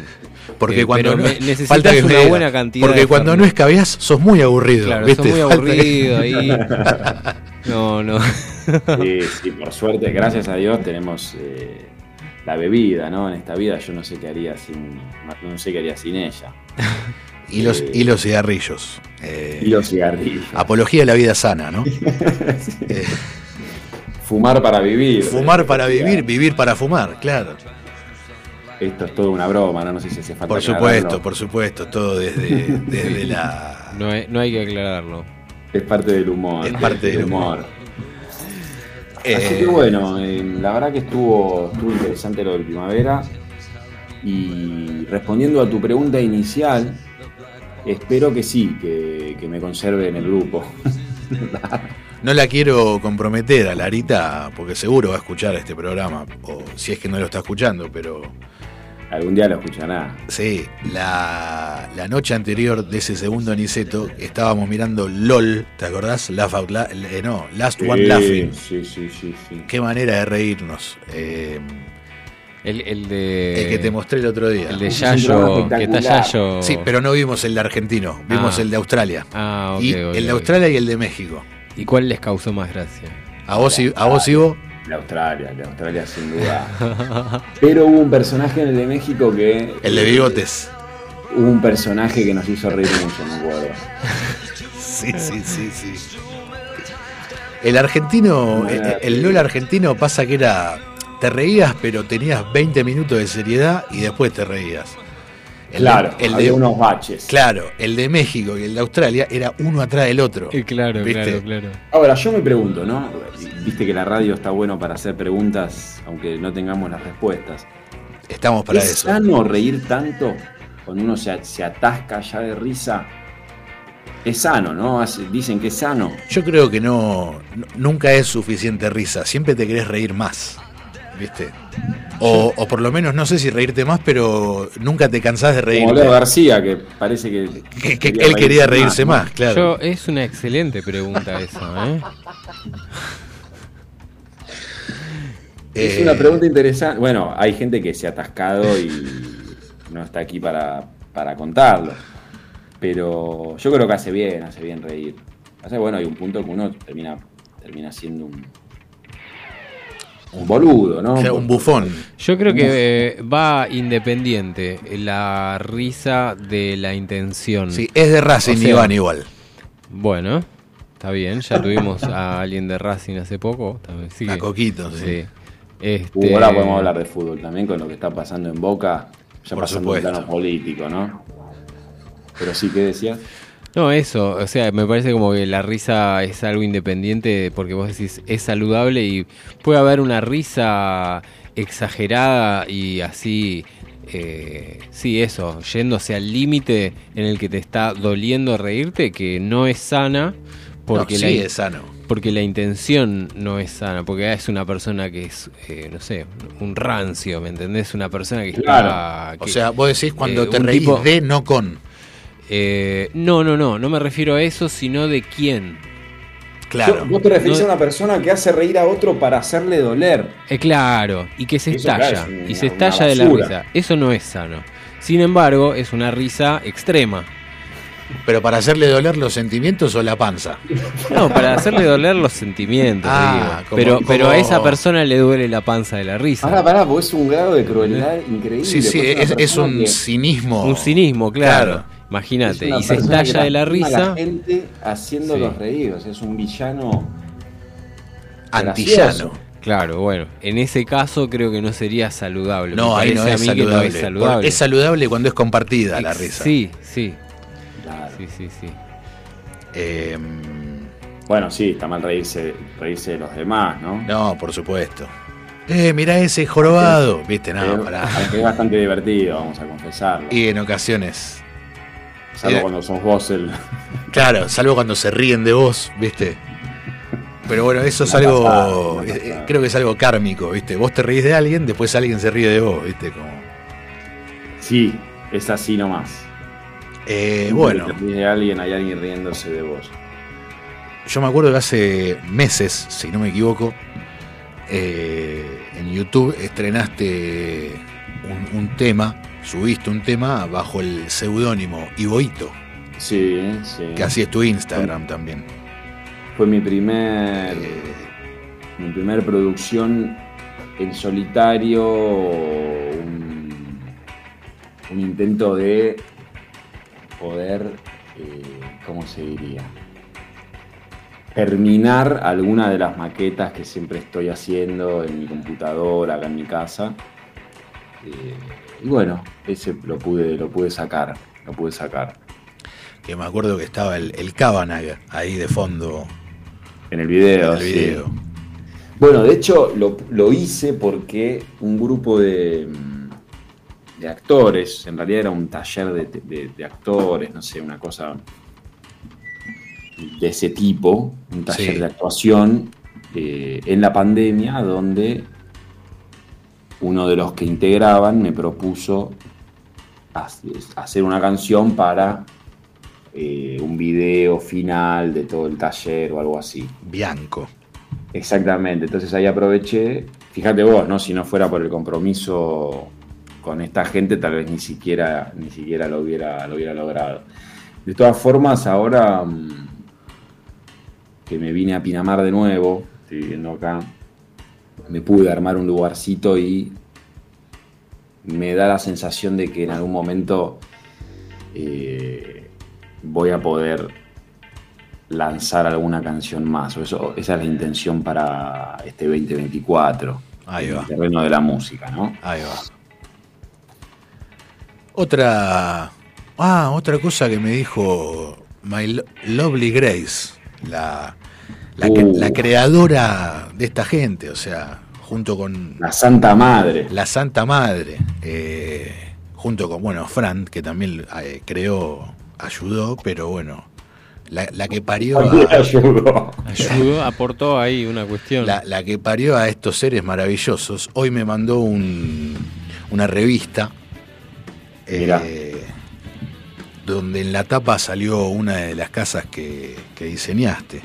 Porque Eh, cuando no, necesitas una buena cantidad Porque de cuando Fernet. no escabeás, sos muy aburrido. Claro, ¿viste? sos muy aburrido ahí. No, no. Sí, sí, por suerte, gracias a Dios tenemos eh, la bebida, ¿no? En esta vida yo no sé qué haría sin, no sé qué haría sin ella. y, los, Eh, y los cigarrillos. Eh, Y los cigarrillos. Apología de la vida sana, ¿no? Eh, Fumar para vivir. fumar para vivir, vivir para fumar, claro. Esto es toda una broma, ¿no? No sé si hace falta Por aclararlo. supuesto, por supuesto, todo desde, desde la... No hay, no hay que aclararlo. Es parte del humor. Es parte del humor. Así Eh, que bueno, eh, la verdad que estuvo, estuvo interesante lo del primavera. Y respondiendo a tu pregunta inicial, espero que sí, que, que me conserve en el grupo. No la quiero comprometer a Larita, porque seguro va a escuchar este programa, o si es que no lo está escuchando, pero Algún día lo escuchará. sí, la, la noche anterior de ese segundo aniceto estábamos mirando LOL, ¿te acordás? Laugh Out La- eh, no, Last One Laughing. Sí, sí, sí, sí. Qué manera de reírnos. eh, El, el de. el que te mostré el otro día. El de Yayo. Que está espectacular. Yayo. Sí, pero no vimos el de argentino, vimos Ah. el de Australia. Ah, ok. y ok, el de. Australia y el de México. ¿Y cuál les causó más gracia? A vos y, a vos y vos. De Australia, de Australia sin duda. Pero hubo un personaje en el de México que. El de bigotes. Hubo un personaje que nos hizo reír mucho, me acuerdo. Sí, sí, sí, sí. El argentino, el, el LOL argentino pasa que era. Te reías, pero tenías 20 minutos de seriedad y después te reías. El de- Claro, el de, unos baches. claro, el de México y el de Australia era uno atrás del otro. Eh, claro, ¿Viste? claro, claro. Ahora, yo me pregunto, ¿no? Viste que la radio está bueno para hacer preguntas, aunque no tengamos las respuestas. Estamos para ¿Es eso. sano reír tanto cuando uno se, se atasca ya de risa? Es sano, ¿no? Dicen que es sano. Yo creo que no, no- nunca es suficiente risa, siempre te querés reír más, ¿viste? O, o por lo menos no sé si reírte más, pero nunca te cansás de Como reírte. Leo García, que parece que, Que, que él quería reírse más, claro. Yo, es una excelente pregunta esa, ¿eh? Es Eh, una pregunta interesante. Bueno, hay gente que se ha atascado y no está aquí para, para contarlo. Pero yo creo que hace bien, hace bien reír. Hace bueno, hay un punto que uno termina, termina siendo un, un boludo, ¿no? o sea, un bufón. Yo creo que eh, va independiente la risa de la intención. Sí, es de Racing O sea, Iván igual. Bueno, está bien. Ya tuvimos a alguien de Racing hace poco. También, sí A Coquito, sí. sí. Este, Uh, ahora podemos hablar de fútbol también con lo que está pasando en Boca, ya Por pasando en supuesto. plano político, ¿no? Pero sí, ¿qué decías? No, eso, o sea, me parece como que la risa es algo independiente porque vos decís es saludable y puede haber una risa exagerada y así, eh, sí, eso, yéndose al límite en el que te está doliendo reírte, que no es sana porque, no, la, sí, in- es sano. porque la intención no es sana, porque es una persona que es, eh, no sé, un rancio, ¿me entendés? Una persona que está... O sea, vos decís cuando eh, te reís tipo- de, no con. Eh, no, no, no, no me refiero a eso, sino de quién. Claro. Vos te referís No- a una persona que hace reír a otro para hacerle doler. Eh, claro, y que se Eso, claro, estalla, es una- y se estalla de la risa. Eso no es sano. Sin embargo, es una risa extrema. Pero para hacerle doler los sentimientos o la panza. No, para hacerle doler los sentimientos, Ah, digo. como- pero, como- pero a esa persona le duele la panza de la risa. Pará, pará, porque es un grado de crueldad increíble. Sí, sí, es, un que- cinismo. Un cinismo, claro. Claro. Imagínate, y se estalla de la risa. la gente haciéndolos Sí. reír, o sea, es un villano. Antillano. Claro, bueno, en ese caso creo que no sería saludable. No, ahí no es saludable. es saludable. Es saludable cuando es compartida la risa. Sí, sí, Claro. sí, sí, sí. Eh, Bueno, sí, está mal reírse, reírse de los demás, ¿no? no, por supuesto. Eh, mirá ese jorobado. Viste, no, Pero- pará. es bastante divertido, vamos a confesarlo. Y en ocasiones. Salvo eh, cuando sos vos el. Claro, salvo cuando se ríen de vos, ¿viste? Pero bueno, eso es algo. pasada, eh, pasada. creo que es algo kármico, ¿viste? Vos te reís de alguien, después alguien se ríe de vos, ¿viste? Como. Sí, es así nomás. Eh, bueno, que te ríes de alguien, hay alguien riéndose de vos. yo me acuerdo que hace meses, si no me equivoco, eh, en YouTube estrenaste un, un tema, subiste un tema bajo el seudónimo Iboito, Sí, sí. que así es tu Instagram también. Fue mi primer. Eh, mi primer producción en solitario, un, un intento de poder, eh, ¿cómo se diría? Terminar alguna de las maquetas que siempre estoy haciendo en mi computadora, acá en mi casa. Eh, y bueno, ese lo pude, lo pude sacar, lo pude sacar. que me acuerdo que estaba el, el ahí de fondo En el video. en el sí. video. Bueno, de hecho lo, lo hice porque un grupo de, de actores, en realidad era un taller de, de- de actores, no sé, una cosa de ese tipo, un taller Sí. de actuación eh, en la pandemia, donde uno de los que integraban me propuso hac- hacer una canción para eh, un video final de todo el taller o algo así. Bianco. Exactamente, entonces ahí aproveché, fíjate vos, ¿no? Si no fuera por el compromiso con esta gente, tal vez ni siquiera, ni siquiera lo hubiera, lo hubiera logrado. De todas formas, ahora mm, que me vine a Pinamar de nuevo, estoy viviendo acá, me pude armar un lugarcito y me da la sensación de que en algún momento eh, voy a poder lanzar alguna canción más. O eso, esa es la intención para este 2024. Ahí va. el terreno de la música, ¿no? Ahí va. Otra. Ah, otra cosa que me dijo My Lo- Lovely Grace, la, la, Uh. la creadora de esta gente, o sea, junto con La Santa Madre. la Santa Madre, eh, junto con, bueno, Fran, que también eh, creó, ayudó, pero bueno, la, la que parió a, ayudó. Ayudó, aportó ahí una cuestión. la, la que parió a estos seres maravillosos, hoy me mandó un- una revista eh, donde en la tapa salió una de las casas que, que diseñaste.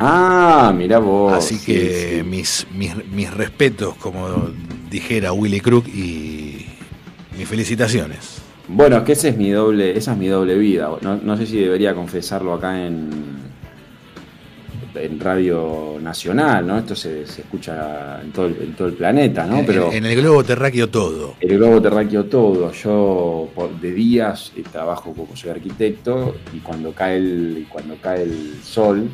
Ah, mirá vos. Así sí, que sí. Mis, mis, mis respetos, como dijera Willy Crook, y mis felicitaciones. Bueno, es que ese es mi doble, esa es mi doble vida. No, no sé si debería confesarlo acá en, en Radio Nacional, ¿no? Esto se, se escucha en todo, el, en todo el planeta, ¿no? En- Pero en, el globo terráqueo todo. el globo terráqueo todo. Yo por- de días eh, trabajo como soy arquitecto y cuando cae el, y cuando cae el sol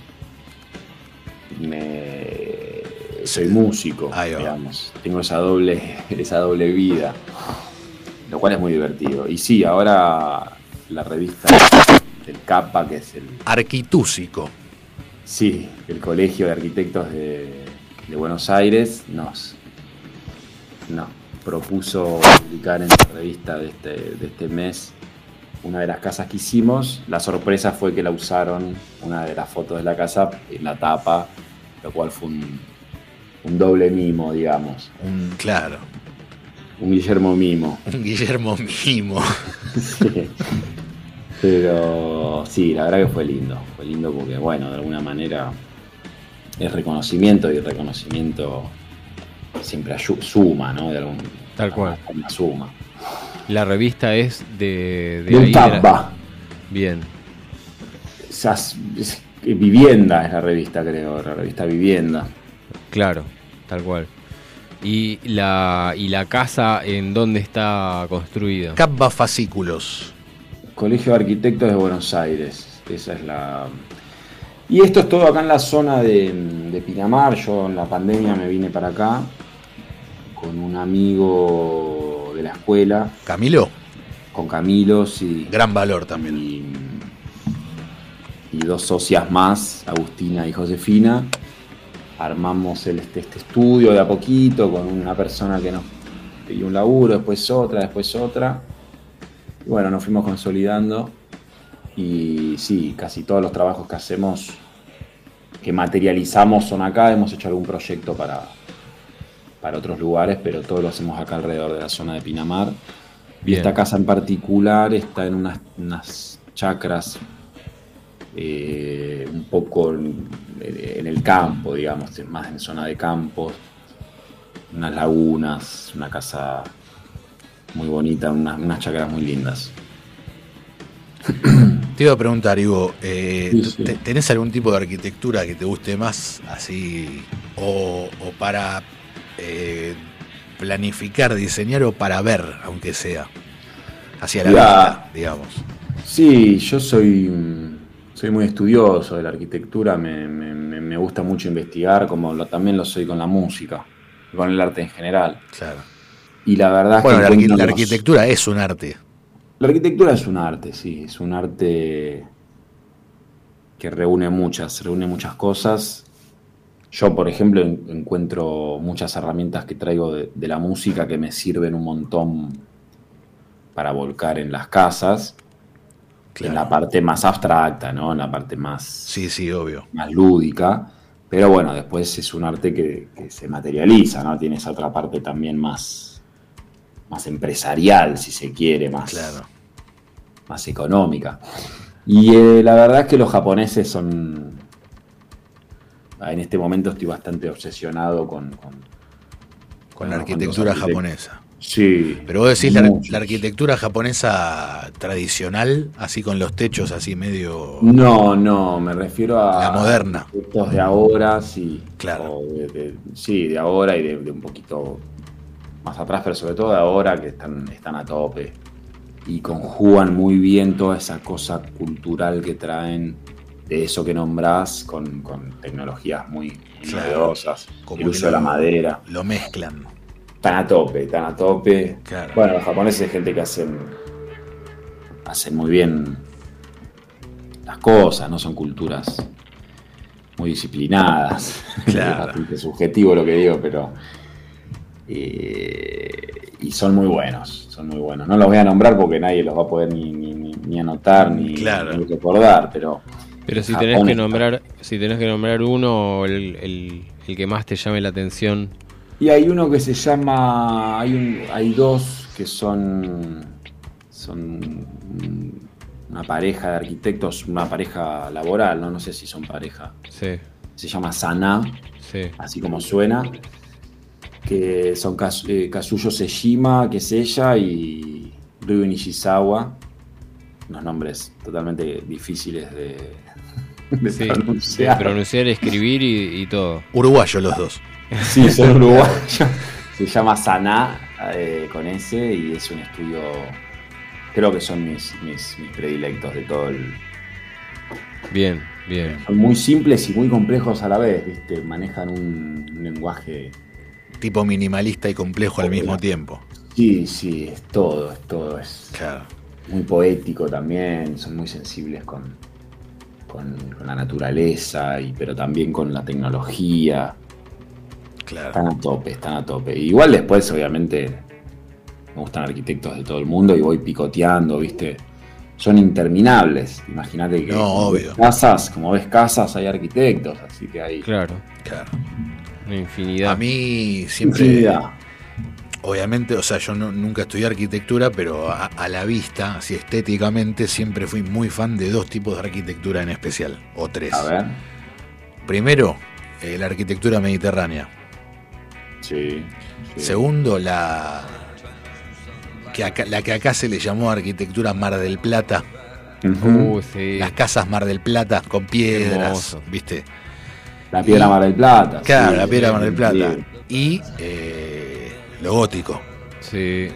me soy músico, digamos. Tengo esa doble, esa doble vida. Lo cual es muy divertido. Y sí, ahora la revista del CAPA, que es el, Arquitúsico. sí, el Colegio de Arquitectos de, de Buenos Aires, nos, nos propuso publicar en la revista de este, de este mes una de las casas que hicimos. La sorpresa fue que la usaron, una de las fotos de la casa, en la tapa, lo cual fue un, un doble mimo, digamos. Un, claro, Un Guillermo mimo. un Guillermo Mimo. Sí. Pero sí, la verdad que fue lindo. Fue lindo porque, bueno, de alguna manera es reconocimiento y el reconocimiento siempre suma, ¿no? De algún, Tal cual. alguna suma. La revista es de, de De un ahí. Bien. Esas- es- Vivienda es la revista, creo, la revista Vivienda. Claro, tal cual. ¿Y la, y la casa en dónde está construida? Capba Fascículos. Colegio de Arquitectos de Buenos Aires. Esa es la. Y esto es todo acá en la zona de, de Pinamar. Yo en la pandemia me vine para acá con un amigo de la escuela, Camilo, con Camilo, sí. gran valor también. y, y dos socias más, Agustina y Josefina. Armamos el, este, este estudio de a poquito con una persona que nos pidió un laburo, después otra, después otra. Y bueno, nos fuimos consolidando y sí, casi todos los trabajos que hacemos, que materializamos son acá. Hemos hecho algún proyecto para, para otros lugares, pero todo lo hacemos acá alrededor de la zona de Pinamar. Y esta casa en particular está en unas, unas chacras eh, un poco en, en el campo, digamos, más en zona de campos, unas lagunas, una casa muy bonita, unas, unas chacras muy lindas. Te iba a preguntar, Ivo, eh, Sí, ¿tú sí. te- ¿tenés algún tipo de arquitectura que te guste más así? O, o para eh, planificar, diseñar o para ver, aunque sea? Hacia la vista, digamos. Sí, yo soy, soy muy estudioso de la arquitectura, me, me- me- me gusta mucho investigar, como lo- también lo soy con la música, con el arte en general. Claro. Y la verdad es que la, la los- arquitectura es un arte. La arquitectura es un arte, sí, es un arte que reúne muchas, reúne muchas cosas. Yo, por ejemplo, en- encuentro muchas herramientas que traigo de, de la música que me sirven un montón para volcar en las casas, en la parte más abstracta, ¿no? En la parte más, Sí, sí, obvio. más lúdica. Pero bueno, después es un arte que, que se materializa, ¿no? Tiene esa otra parte también más, más empresarial, si se quiere, más, Claro. más económica. Y eh, la verdad es que los japoneses son... En este momento estoy bastante obsesionado con... Con, Con la arquitectura japonesa. Sí. Pero vos decís la, arquitectura japonesa tradicional, así con los techos así medio... No, no, me refiero a... La moderna. arquitectos de ahora, sí. Claro. De- de- sí, de ahora y de, de un poquito más atrás, pero sobre todo de ahora que están, están a tope. Y conjugan muy bien toda esa cosa cultural que traen de eso que nombrás con, con tecnologías muy Claro. novedosas. Como el uso de la madera. Lo mezclan. Están a tope, están a tope. Claro. Bueno, los japoneses es gente que hacen, hacen muy bien las cosas, no son culturas muy disciplinadas. Claro. Es bastante subjetivo lo que digo, pero. eh, y son muy buenos, son muy buenos. No los voy a nombrar porque nadie los va a poder ni, ni- ni- ni anotar ni, Claro. ni recordar, pero. Pero si Japón tenés que está- nombrar, si tenés que nombrar uno, el, el- el que más te llame la atención. Y hay uno que se llama. Hay, un, hay dos que son. Son una pareja de arquitectos, una pareja laboral, ¿no? No sé si son pareja. Sí, Se llama Sana, sí. así como suena. Que son eh, Kazuyo Sejima, que es ella, y Ryu Nishizawa. Unos nombres totalmente difíciles de, de Sí, pronunciar. de pronunciar, escribir y, y todo. Uruguayo los dos. Sí, son uruguayos. Se llama Saná eh, con ese y es un estudio. Creo que son mis, mis, mis predilectos de todo el. Bien, bien. Son muy simples y muy complejos a la vez, ¿viste? Manejan un, un lenguaje. Tipo minimalista y complejo al mismo tiempo. Sí, sí, es todo, es todo. Es Claro. muy poético también, son muy sensibles con, con, con la naturaleza, y, pero también con la tecnología. Claro. Están a tope, están a tope. Igual después, obviamente, me gustan arquitectos de todo el mundo y voy picoteando, ¿viste? Son interminables. Imagínate que No, obvio. casas, como ves casas, hay arquitectos, así que hay Claro, Claro. una infinidad. A mí siempre, infinidad. obviamente, o sea, yo no- nunca estudié arquitectura, pero a, a la vista, así estéticamente, siempre fui muy fan de dos tipos de arquitectura en especial, o tres. A ver. Primero, eh, la arquitectura mediterránea. Sí. sí. Segundo, la que acá- la que acá se le llamó arquitectura Mar del Plata. Uh, sí. Las casas Mar del Plata con piedras. ¿viste? La piedra y- Mar del Plata. Claro, sí, la piedra sí, Mar del Plata. sí. Y eh, lo gótico. Sí.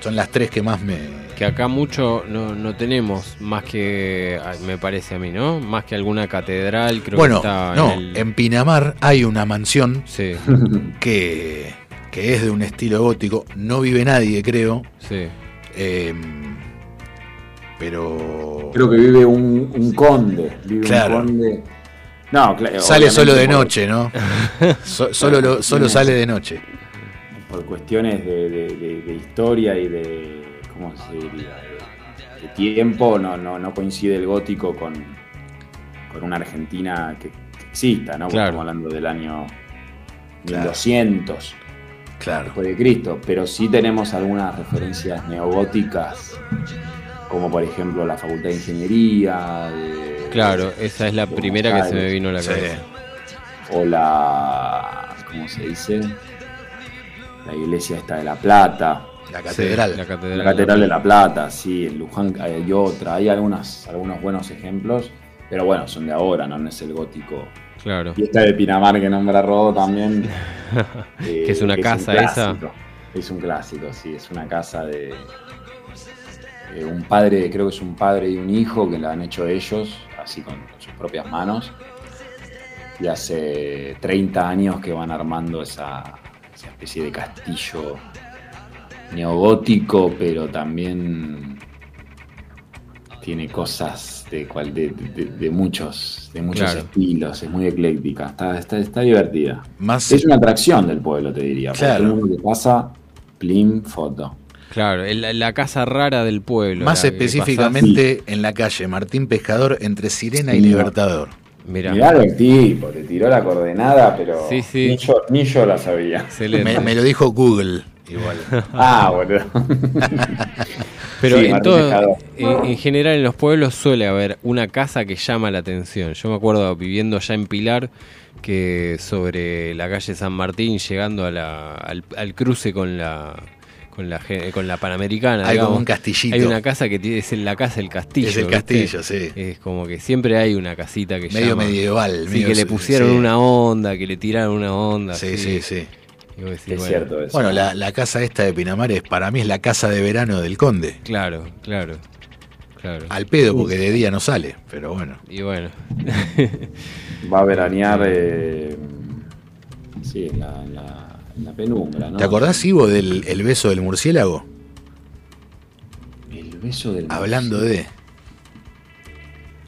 Son las tres que más me, que acá mucho no, no tenemos, más que, me parece a mí, ¿no? Más que alguna catedral, creo bueno, que está no, en el- en Pinamar hay una mansión Sí, que, que es de un estilo gótico. No vive nadie, creo. sí. eh, pero Creo que vive un, un conde. Vive Claro. un conde. No, sale solo de noche, ¿no? So- solo lo- solo sale de noche. Por cuestiones de, de- de- de historia y de. ¿Cómo se diría? De, tiempo, no, no, no coincide el gótico con, con una Argentina que, que exista, ¿no? Porque Claro. Estamos hablando del año Claro. 1200 Claro. después de Cristo, pero sí tenemos algunas referencias neogóticas, como por ejemplo la Facultad de Ingeniería, de- Claro, esa es la primera que se me vino a la Sí. cabeza. o la, ¿cómo se dice? La iglesia esta de La Plata, La catedral. Sí, la catedral. la Catedral de La Plata, sí, en Luján hay otra, hay algunas, algunos buenos ejemplos, pero bueno, son de ahora, no, no es el gótico. Claro. Y esta de Pinamar que nombra Rodo también. eh, Que es una un casa esa. clásico. Es un clásico, sí, es una casa de, de un padre, creo que es un padre y un hijo que la han hecho ellos, así con, con sus propias manos. Y hace 30 años que van armando esa, esa especie de castillo neogótico, pero también tiene cosas de, cual, de, de- de muchos, de muchos Claro. estilos, es muy ecléctica, está, está, está divertida. Más, Es una atracción del pueblo, te diría. Claro. todo mundo que pasa, plim, foto. Claro, el- la, la casa rara del pueblo. más específicamente en la calle Martín Pescador entre Sirena y. Libertador. Mirá, Miralo el tipo, te tiró la coordenada, pero Sí, sí. Ni, yo, ni yo la sabía. me lo dijo Google. Igual. Ah, boludo. Pero Sí, en, Martín todo, Pescador. en, en general en los pueblos suele haber una casa que llama la atención. Yo me acuerdo viviendo allá en Pilar que sobre la calle San Martín, llegando a la- al, al cruce con la con la con la Panamericana, Hay digamos, como un castillito. hay una casa que tiene, es la casa del castillo. es el ¿viste? castillo, sí. Es como que siempre hay una casita que Medio llama. medieval. Sí, medio- que le pusieron sí. una onda, que le tiraron una onda. Sí, sí, sí. Decís, es bueno, cierto eso. Bueno, la, la casa esta de Pinamar es para mí es la casa de verano del conde. Claro, claro, claro. Al pedo, porque de día no sale, pero bueno. Y bueno, Va a veranear. eh, sí, en la, en la- en la penumbra, ¿no? ¿Te acordás, Ivo, del el beso del murciélago? El beso del. Hablando de.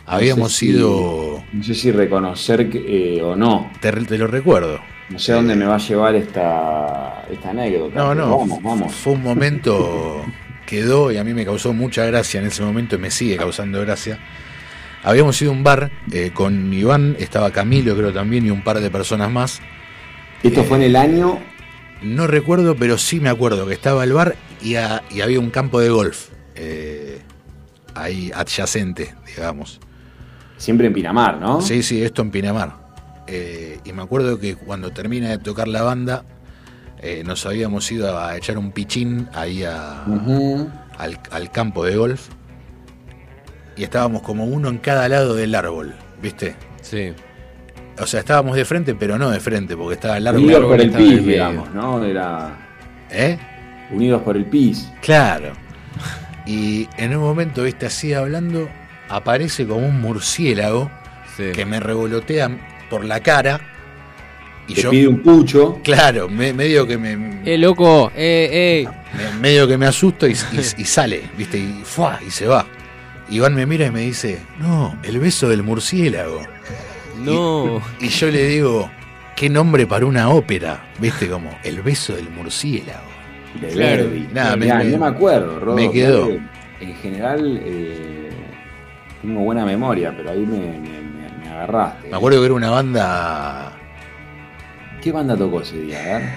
Habíamos sé si- sido. No sé si reconocer que, eh, o no. Te, te lo recuerdo. No sé a dónde me va a llevar esta, esta anécdota. No, no. Vamos, vamos. Fue un momento. Quedó y a mí me causó mucha gracia en ese momento y me sigue causando gracia. Habíamos ido a un bar eh, con Iván, estaba Camilo, creo también, y un par de personas más. Esto fue en el año. No recuerdo, pero sí me acuerdo que estaba el bar y, a- y había un campo de golf eh, ahí adyacente, digamos. Siempre en Pinamar, ¿no? Sí, sí, esto en Pinamar. Eh, y me acuerdo que cuando termina de tocar la banda, eh, nos habíamos ido a echar un pichín ahí a- al, al campo de golf. Y estábamos como uno en cada lado del árbol, ¿viste? sí. O sea, estábamos de frente, pero no de frente, porque estaba el árbol. Unidos árbol por el PIS, digamos, ¿no? Era. ¿Eh? Unidos por el PIS. Claro. Y en un momento, viste, así hablando, aparece como un murciélago sí. que me revolotea por la cara. Y Te yo, pide un pucho. claro, me- medio que me, ¡Eh, loco! ¡Eh, eh! me- medio que me asusto y, y- y sale, viste, y ¡fua! y se va. Iván me mira y me dice, no, el beso del murciélago. ¡No! Y yo le digo, qué nombre para una ópera, viste, como el beso del murciélago. De Claro. Verdi. Nada, me- no me acuerdo, Rodo. me quedó. En general, eh, tengo buena memoria, pero ahí me agarraste. Me acuerdo que era una banda ¿Qué banda tocó ese día? A ver.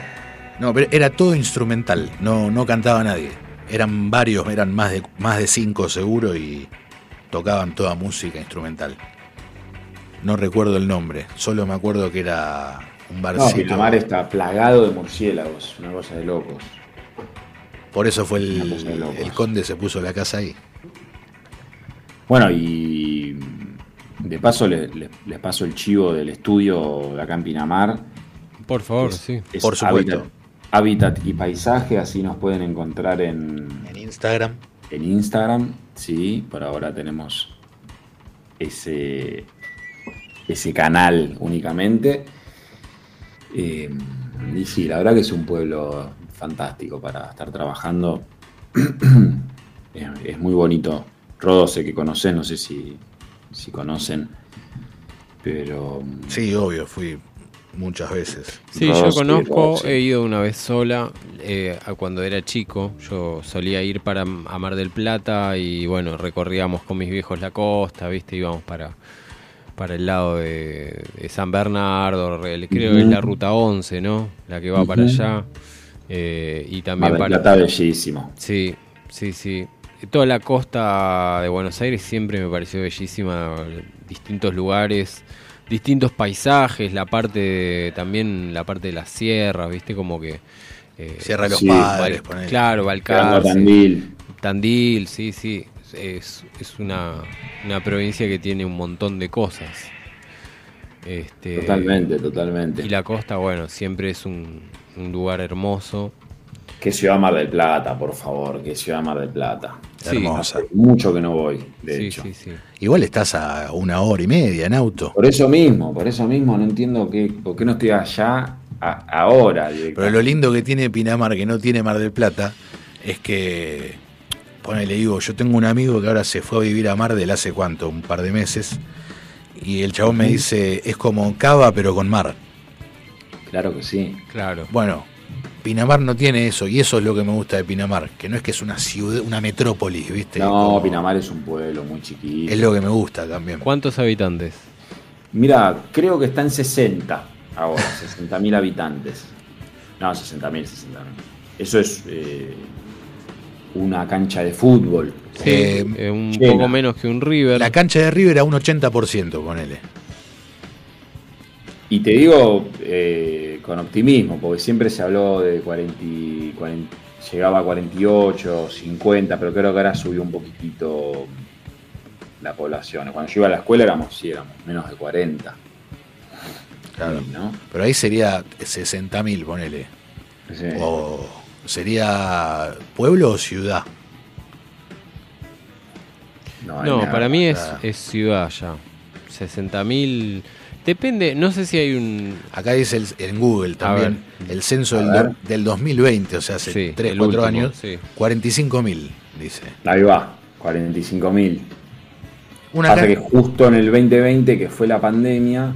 No, pero era todo instrumental, no, no cantaba nadie. Eran varios, eran más de, más de cinco seguro y tocaban toda música instrumental. No recuerdo el nombre, solo me acuerdo que era un No, barcito. Pinamar está plagado de murciélagos, una cosa de locos. Por eso fue el, el conde se puso la casa ahí. Bueno, y de paso le- le- les paso el chivo del estudio de acá en Pinamar. Por favor, Es- sí. es Por supuesto. Hábitat, hábitat y paisaje, así nos pueden encontrar en, En Instagram. en Instagram, sí, por ahora tenemos ese, ese canal únicamente. Eh, y sí, la verdad que es un pueblo fantástico para estar trabajando. es, es muy bonito. Rodo sé que conocés, no sé si, si conocen, pero Sí, obvio, fui muchas veces. Sí, yo conozco, sí. he ido una vez sola eh, a cuando era chico. Yo solía ir para a Mar del Plata y bueno, recorríamos con mis viejos la costa, ¿viste? Íbamos para, para el lado de, de San Bernardo, re- creo que es la ruta 11, ¿no? La que va para allá. Eh, y también Mar del para... Plata bellísimo. Sí, sí, sí. Toda la costa de Buenos Aires siempre me pareció bellísima, distintos lugares, distintos paisajes, la parte de- también la parte de las sierras, viste como que eh, Sierra de los Sí, Padres, Val- claro, Balcarce, Tandil. Tandil, sí, sí, es, es una, una provincia que tiene un montón de cosas. Este, Totalmente, totalmente. Y la costa, bueno, siempre es un, un lugar hermoso. Que Ciudad Mar del Plata, por favor, que Ciudad Mar del Plata. Sí. Hermosa. Hace mucho que no voy, de sí, hecho. sí, sí. Igual estás a una hora y media en auto. Por eso mismo, por eso mismo no entiendo qué, por qué no estoy allá a- ahora. Pero lo lindo que tiene Pinamar, que no tiene Mar del Plata, es que, ponele, digo, yo tengo un amigo que ahora se fue a vivir a Mar del hace cuánto, un par de meses, y el chabón me dice, es como Cava pero con mar. Claro que sí. Claro. Bueno, Pinamar no tiene eso, y eso es lo que me gusta de Pinamar, que no es que es una ciudad, una metrópolis, ¿viste? No, Como- Pinamar es un pueblo muy chiquito. Es lo que me gusta también. ¿Cuántos habitantes? Mira, creo que está en 60 ahora, 60.000 habitantes. No, 60.000, 60.000. Eso es eh, una cancha de fútbol. Sí, Eh, eh, un llena. poco menos que un River. La cancha de River a un 80%, ponele. Y te digo eh, con optimismo, porque siempre se habló de 40, y 40 llegaba a 48, 50, pero creo que ahora subió un poquitito la población. Cuando yo iba a la escuela éramos, sí, éramos menos de 40. Claro. ¿no? Pero ahí sería 60.000, ponele. Sí. O sería pueblo o ciudad. No, nada. para mí es, es ciudad ya. 60.000. Depende, no sé si hay un. Acá dice el- en Google también el censo del, do- del 2020, o sea, hace Sí, 3, el 4 último, años, sí. 45.000, dice. Ahí va, 45.000. Una Pasa que justo en el 2020, que fue la pandemia,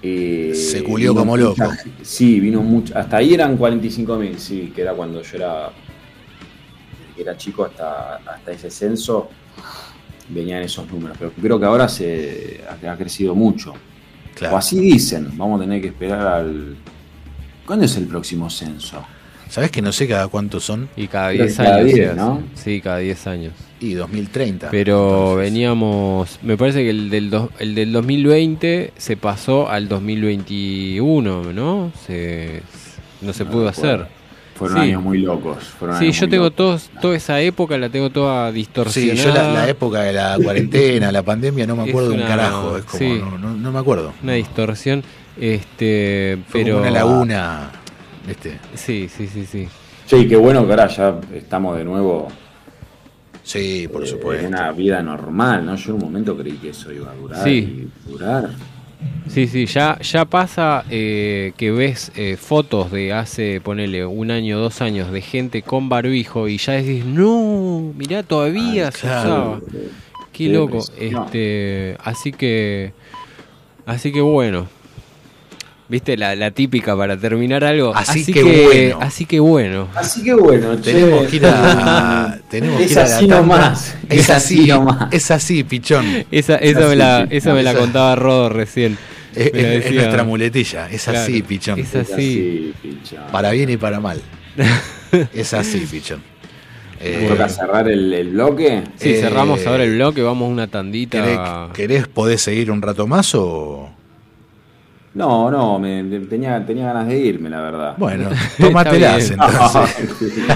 eh, Se culió como mucha loco. Sí, vino mucho. Hasta ahí eran 45.000, sí, que era cuando yo era, que era chico hasta, hasta ese censo, venían esos números. Pero creo que ahora se ha, ha crecido mucho. Claro. O así dicen, vamos a tener que esperar al... ¿Cuándo es el próximo censo? ¿Sabés que no sé cada cuántos son? Y cada Creo 10 que cada años. 10, se hace. ¿no? Sí, cada 10 años. Y 2030. Pero Entonces, veníamos. Me parece que el del, do- el del 2020 se pasó al 2021, ¿no? Se, no se No pudo hacer. Fueron Sí. años muy locos. fueron Sí, yo tengo locos. todos, toda esa época, la tengo toda Sí, distorsionada. yo la, la época de la cuarentena, la pandemia, no me Es acuerdo de un una- carajo. Es como, sí. no, no- no me acuerdo. Una distorsión. Este, Fue pero. como una laguna. ¿viste? Sí, sí, sí, sí. Sí, qué bueno que ahora ya estamos de nuevo Sí, por eh, supuesto. en una vida normal, ¿no? Yo en un momento creí que eso iba a durar Sí. y durar. Sí, sí, ya, ya pasa eh, que ves eh, fotos de hace, ponele, un año, dos años de gente con barbijo y ya decís, no, mirá, todavía Ay, se claro. usaba. Qué Qué loco. Este, así que, así que bueno. Viste la, la típica para terminar algo. Así que bueno. Así que bueno. Así que bueno, che. Tenemos que ir a. tenemos que Es ir a la así nomás, Es es así, así nomás. Es así, pichón. Esa, esa Así me la, que- esa me la contaba Rodo recién. Es, nuestra muletilla. Es así, pichón. es así. así, pichón. Para bien y para mal. es así, pichón. Eh, ¿Te toca cerrar el, el bloque? Sí, Eh, cerramos ahora el bloque, vamos a una tandita. ¿querés, querés podés seguir un rato más o.? No, no, me, me- tenía, tenía ganas de irme, la verdad. Bueno, tómatelas entonces.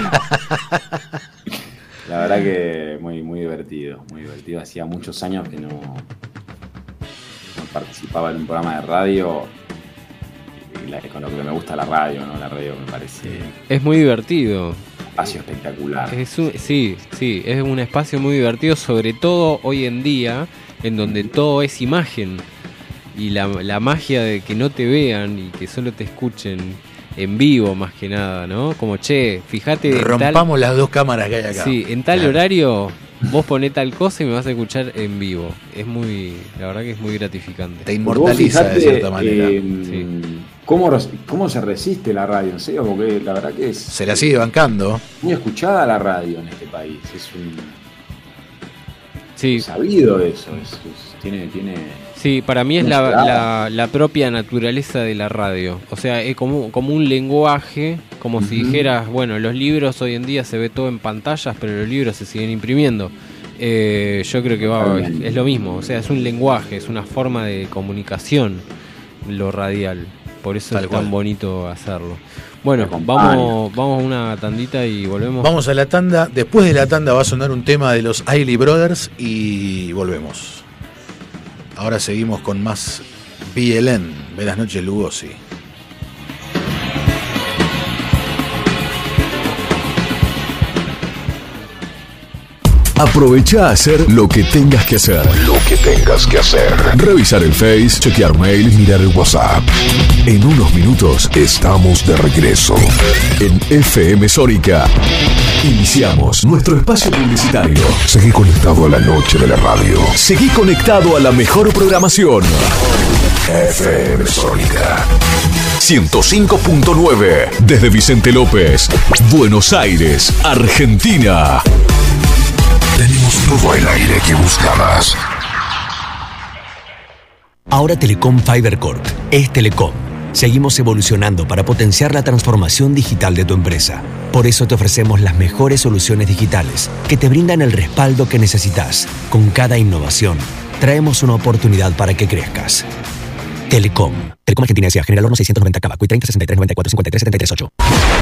La verdad que muy, muy divertido, muy divertido. Hacía muchos años que no, no participaba en un programa de radio. Y la- con lo que me gusta la radio, ¿no? La radio me parece. Es muy divertido. espacio espectacular. Es un- sí, sí, es un espacio muy divertido, sobre todo hoy en día, en donde todo es imagen. Y la, la magia de que no te vean y que solo te escuchen en vivo más que nada, ¿no? Como, che, fíjate... tal- Rompamos las dos cámaras que hay acá. Sí, en tal Claro. horario vos ponés tal cosa y me vas a escuchar en vivo. Es muy, la verdad que es muy gratificante. Te inmortaliza de cierta manera. eh, Sí. ¿cómo, ¿Cómo se resiste la radio? En serio, porque la verdad que es Se la sigue bancando. muy escuchada la radio en este país. Es un Sí, sabido eso. es- es- tiene, tiene Sí, para mí es la, la- la propia naturaleza de la radio. O sea, es como, como un lenguaje, como si dijeras, bueno, los libros hoy en día se ve todo en pantallas, pero los libros se siguen imprimiendo. Eh, yo creo que va, es, lo mismo. O sea, es un lenguaje, es una forma de comunicación lo radial. Por eso Tal es tan bonito hacerlo. Bueno, vamos, vamos a una tandita y volvemos. Vamos a la tanda. Después de la tanda va a sonar un tema de los Ailey Brothers y volvemos. Ahora seguimos con más BLN. Buenas noches, Lugosi. Aprovecha a hacer lo que tengas que hacer. Lo que tengas que hacer. Revisar el Face, chequear mail, Mirar el WhatsApp. En unos minutos Estamos de regreso. en FM Sónica. Iniciamos nuestro espacio publicitario. Seguí conectado a la noche de la radio. Seguí conectado a la mejor programación. FM Sónica. 105.9 desde Vicente López, Buenos Aires, Argentina. Tenemos todo el aire que buscabas. Ahora Telecom Fiber Corp es Telecom. Seguimos evolucionando para potenciar la transformación digital de tu empresa. Por eso te ofrecemos las mejores soluciones digitales que te brindan el respaldo que necesitas. Con cada innovación, traemos una oportunidad para que crezcas. Telecom. Telecom Argentina. General Horno 690 Cabacuy 30 63 94 53 73 8.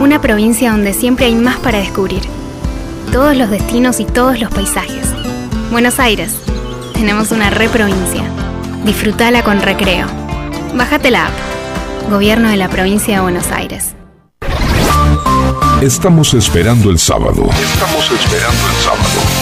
Una provincia donde siempre hay más para descubrir. Todos los destinos y todos los paisajes. Buenos Aires. Tenemos una re provincia. Disfrutala con recreo. Bájate la app. Gobierno de la provincia de Buenos Aires. Estamos esperando el sábado. Estamos esperando el sábado.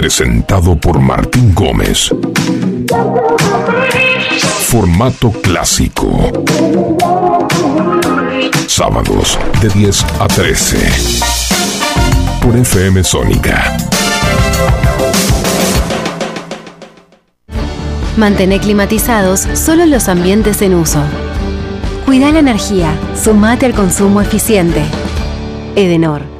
Presentado por Martín Gómez. Formato clásico. Sábados de 10 a 13. Por FM Sónica. Mantener climatizados solo los ambientes en uso. Cuida la energía. Sumate al consumo eficiente. Edenor.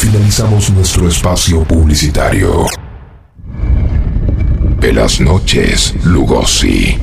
Finalizamos nuestro espacio publicitario. De las noches, Lugosi.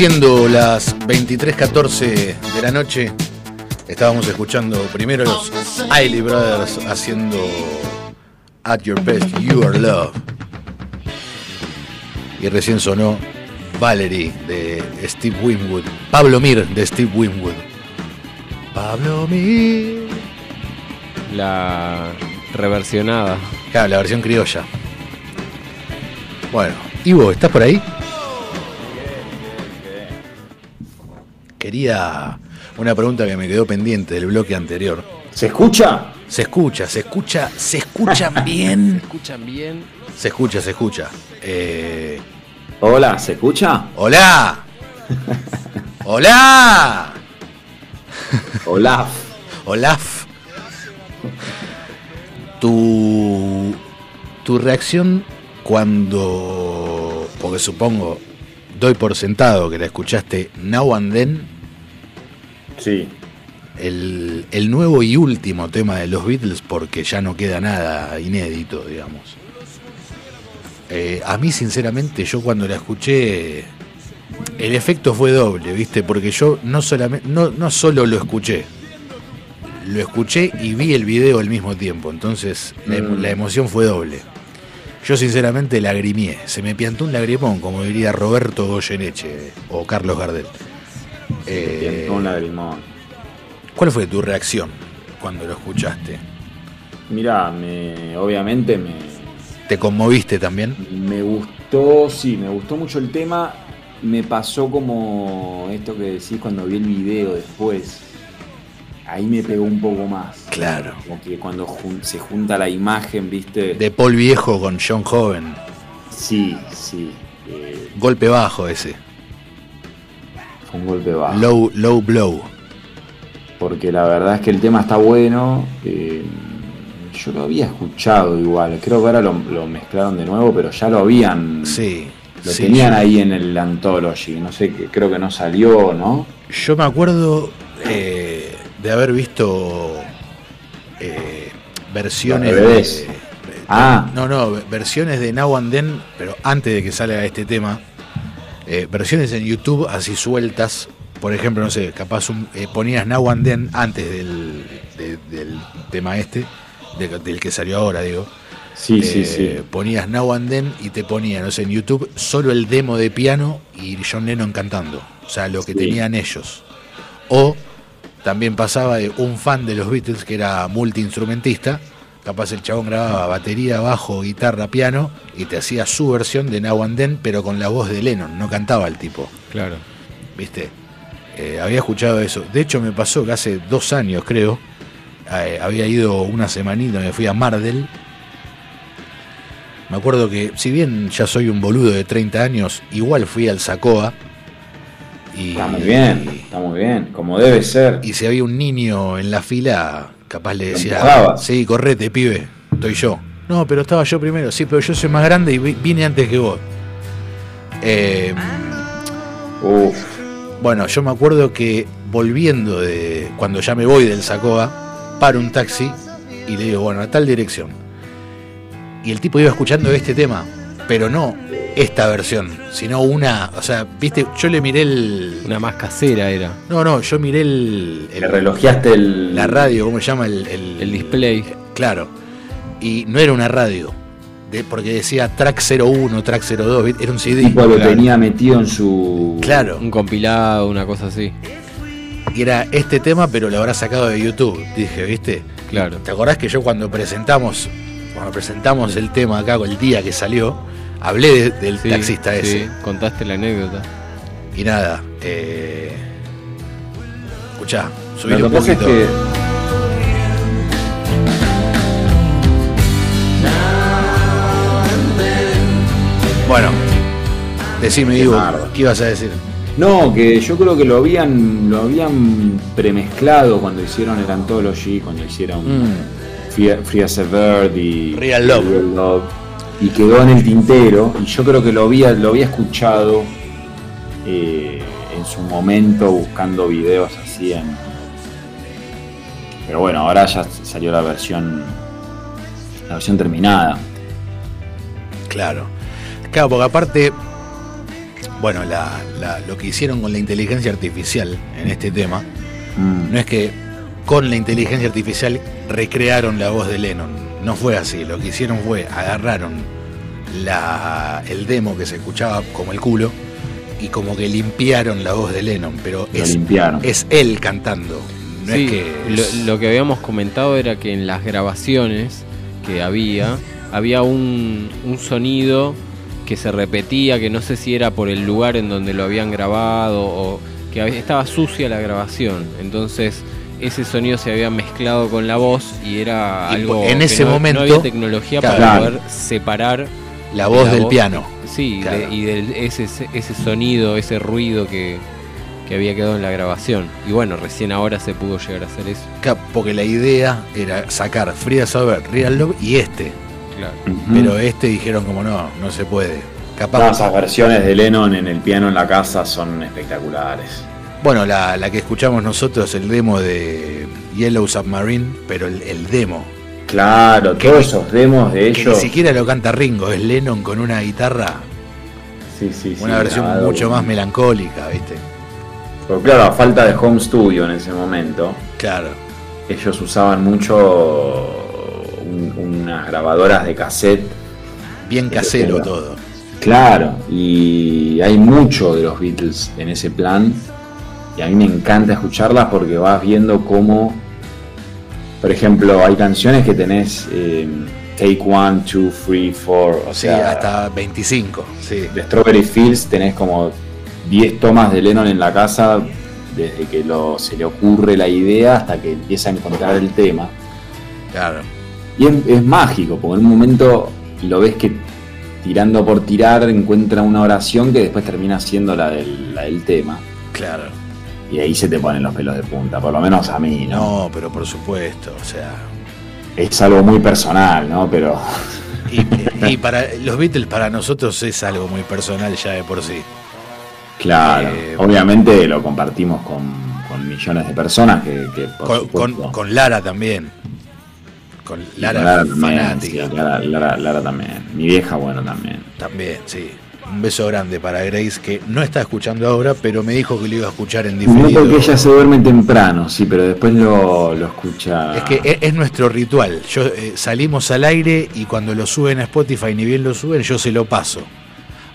Siendo las 23.14 de la noche, estábamos escuchando primero los Ailey Brothers haciendo At Your Best, You Are Love. Y recién sonó Valerie de Steve Winwood. Pablo Mir de Steve Winwood. Pablo Mir. La reversionada. Claro, la versión criolla. Bueno, Ivo, ¿estás por ahí? Quería una pregunta que me quedó pendiente del bloque anterior. ¿Se escucha? Se escucha, se escucha, se escuchan bien. ¿Escuchan bien? Se escucha, se escucha. Eh, Hola, ¿se escucha? ¡Hola! ¡Hola! Hola. Olaf. Tu, tu reacción cuando, porque supongo, doy por sentado que la escuchaste Now and Then, Sí. el, el nuevo y último tema de los Beatles, porque ya no queda nada inédito, digamos. Eh, a mí, sinceramente, yo cuando la escuché, el efecto fue doble, ¿viste? Porque yo no, solamente, no, no solo lo escuché, lo escuché y vi el video al mismo tiempo, entonces la, Mm. la emoción fue doble. Yo sinceramente lagrimié, se me piantó un lagrimón, como diría Roberto Goyeneche o Carlos Gardel. Eh, Un lagrimón. ¿Cuál fue tu reacción cuando lo escuchaste? Mira, me, obviamente me, ¿Te conmoviste también? me gustó, sí, me gustó mucho el tema. Me pasó como esto que decís cuando vi el video después. Ahí me pegó un poco más. Claro. Como que cuando jun- se junta la imagen, viste. De Paul Viejo con John Joven. Sí, sí. eh, Golpe bajo ese. Fue un golpe bajo. Low, low blow. porque la verdad es que el tema está bueno. eh, yo lo había escuchado igual, creo que ahora lo, lo mezclaron de nuevo, pero ya lo habían. Sí. Lo sí, tenían ahí en el Anthology, no sé, que- creo que no salió, ¿no? Yo me acuerdo eh, de haber visto eh, versiones de, Ah. no, no, versiones de Now and Then, pero antes de que salga este tema, eh, versiones en YouTube así sueltas. Por ejemplo, no sé, capaz un- eh, ponías Now and Then antes del, de- del tema este, de- del que salió ahora, digo. Sí, sí, Eh, sí. Ponías Now and Then y te ponía, no sé, en YouTube solo el demo de piano y John Lennon cantando. O sea, lo que Sí. tenían ellos. O también pasaba de un fan de los Beatles que era multiinstrumentista. Capaz el chabón grababa batería, bajo, guitarra, piano y te hacía su versión de Now and Then, pero con la voz de Lennon. No cantaba el tipo. Claro. ¿Viste? Eh, había escuchado eso. De hecho, me pasó que hace dos años, creo, eh, había ido una semanita, me fui a Mardel. Me acuerdo que, si bien ya soy un boludo de 30 años, igual fui al Sacoa. Y, Está muy bien, está muy bien, como debe ser. Y si había un niño en la fila, capaz le decía, sí, correte, pibe, estoy yo. No, pero estaba yo primero, sí, pero yo soy más grande y vi- vine antes que vos. Eh, Uf, Bueno, yo me acuerdo que volviendo de. Cuando ya me voy del Sacoa, paro un taxi y le digo, bueno, a tal dirección. Y el tipo iba escuchando este tema, pero no esta versión, sino una. O sea, viste, yo le miré el. Una más casera era. No, no, yo miré el. el- le relojeaste el. la radio, ¿cómo se llama? El, el, El display. Claro. Y no era una radio. de- porque decía track 01, track 02, ¿viste? era un CD. Tipo lo Claro. tenía metido en su. Claro. Un compilado, una cosa así. Y era este tema, pero lo habrá sacado de YouTube. Dije, ¿viste? Claro. ¿Te acordás que yo cuando presentamos, cuando presentamos el tema acá, el día que salió, hablé de- del Sí, taxista sí, ese? Contaste la anécdota. Y nada, eh, escuchá, Lo subí un es poquito. que. Bueno, decime, Diego, Temardo. ¿qué ibas a decir? No, que yo creo que lo habían, lo habían premezclado cuando hicieron el Anthology, cuando hicieron Mm. Free, Free as a Bird y Real Love. Love, y quedó en el tintero. Y yo creo que lo había, lo había escuchado eh, en su momento buscando videos así en. Pero bueno, ahora ya salió la versión. La versión terminada. Claro. Claro, porque aparte, bueno, la- la- lo que hicieron con la inteligencia artificial en este tema, Mm. no es que con la inteligencia artificial recrearon la voz de Lennon. No fue así. Lo que hicieron fue agarraron la, el demo que se escuchaba como el culo y como que limpiaron la voz de Lennon. Pero Lo es, limpiaron. es él cantando. No Sí, es que. lo, lo que habíamos comentado era que en las grabaciones que había, había un, un sonido que se repetía, que no sé si era por el lugar en donde lo habían grabado o que estaba sucia la grabación. Entonces ese sonido se había mezclado con la voz y era Y algo en que ese no, no momento- había tecnología para poder separar La voz del piano. Sí, Claro. de- y de ese, ese sonido, ese ruido que, que había quedado en la grabación. Y bueno, recién ahora se pudo llegar a hacer eso. Porque la idea era sacar Frida Saber, Real Love y este. Claro. Pero este dijeron como no, no se puede. Capaz. No, esas versiones de Lennon en el piano en la casa son espectaculares. Bueno, la, la que escuchamos nosotros, el demo de Yellow Submarine, pero el, el demo. Claro, Que todos esos demos de Que ellos. ni siquiera lo canta Ringo, es Lennon con una guitarra, Sí, sí, sí, una versión grabado mucho más melancólica, ¿viste? Porque claro, a falta de home studio en ese momento, Claro. ellos usaban mucho un- unas grabadoras de cassette. Bien Eso casero todo. Claro, y hay mucho de los Beatles en ese plan. Y a mí me encanta escucharlas porque vas viendo cómo, por ejemplo, hay canciones que tenés eh, Take One, Two, Three, Four, o Sí, sea, hasta 25. Sí. de Strawberry Fields tenés como 10 tomas de Lennon en la casa desde que lo, se le ocurre la idea hasta que empieza a encontrar el tema. Claro. Y es, es mágico, porque en un momento lo ves que tirando por tirar encuentra una oración que después termina siendo la del, la del tema. Claro. Y ahí se te ponen los pelos de punta, por lo menos a mí, ¿no? No, pero por supuesto, o sea. Es algo muy personal, ¿no? Pero Y, y para los Beatles, para nosotros es algo muy personal ya de por sí. claro, Eh, obviamente lo compartimos con, con millones de personas que, que por Con, supuesto, con- con Lara también. Con Lara, también, fanática. sí, Lara, Lara- Lara también. Mi vieja, bueno, también. También, sí. Un beso grande para Grace, que no está escuchando ahora, pero me dijo que lo iba a escuchar en No diferido. porque ella se duerme temprano, sí, pero después lo, lo escucha. Es que es, es nuestro ritual. Yo eh, salimos al aire y cuando lo suben a Spotify, ni bien lo suben, yo se lo paso.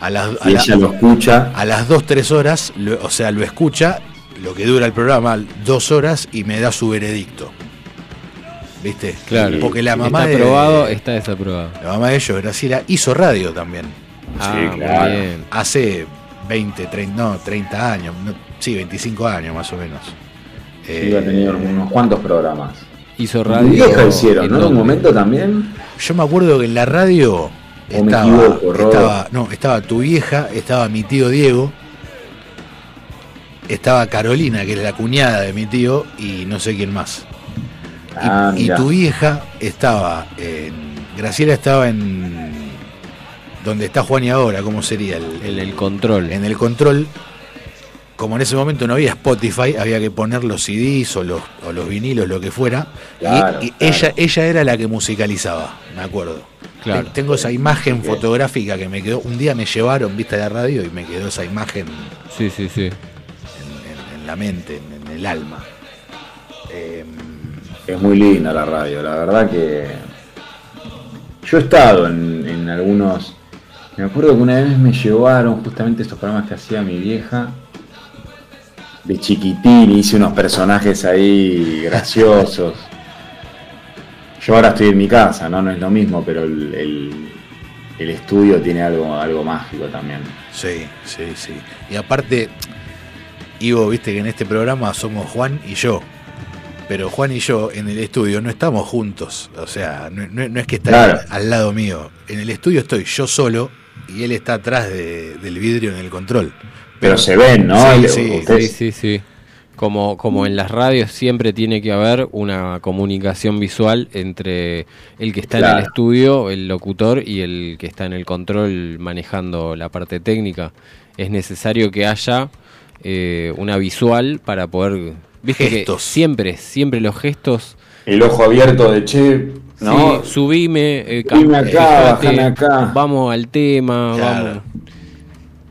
A las, a y la- ella lo escucha. a las 2-3 horas, lo- o sea, lo escucha, lo que dura el programa, dos horas, y me da su veredicto. ¿Viste? Claro. Porque la mamá está de, aprobado, está desaprobado. la mamá de ellos, Graciela, hizo radio también. Ah, muy claro. bien. Hace 20, 30, no, 30 años, no, sí, 25 años más o menos. Eh, Sí, ha tenido unos cuantos programas. Hizo Mi radio. vieja hicieron, en ¿no? En un momento también. Yo me acuerdo que en la radio estaba, equivoco, estaba, no, estaba tu vieja, estaba mi tío Diego, estaba Carolina, que es la cuñada de mi tío, y no sé quién más. Y, Ah, y tu vieja estaba en. Graciela estaba en. Donde está Juan y ahora, ¿cómo sería? El, En el control. en el control. Como en ese momento no había Spotify, había que poner los CDs o los, o los vinilos, lo que fuera. Y- Claro, y claro. ella, ella era la que musicalizaba, me acuerdo. Claro. Te- Tengo esa imagen fotográfica que me quedó. Un día me llevaron, vista la radio, y me quedó esa imagen Sí, sí, sí. en, en- en la mente, en, en el alma. Em, Es muy linda la radio, la verdad que. Yo he estado en, en algunos. Me acuerdo que una vez me llevaron justamente estos programas que hacía mi vieja. De chiquitín, hice unos personajes ahí graciosos. Yo ahora estoy en mi casa, ¿no? No es lo mismo, pero el, el- el estudio tiene algo, algo mágico también. sí, sí, sí. Y aparte, Ivo, viste que en este programa somos Juan y yo. Pero Juan y yo en el estudio no estamos juntos. O sea, no, no- no es que está Claro. al lado mío. En el estudio estoy yo solo y él está atrás de- del vidrio en el control. Pero se ven, ¿no? Sí, sí, ustedes- Sí, sí, sí. Como, como en las radios siempre tiene que haber una comunicación visual entre el que está en el estudio, el locutor, y el que está en el control manejando la parte técnica. Es necesario que haya eh, una visual para poder... Viste Gestos. que siempre, siempre los gestos... El ojo abierto de che, ¿no? Sí, subime, eh, Subime acá, fijate, bajame acá. vamos al tema, Claro. vamos...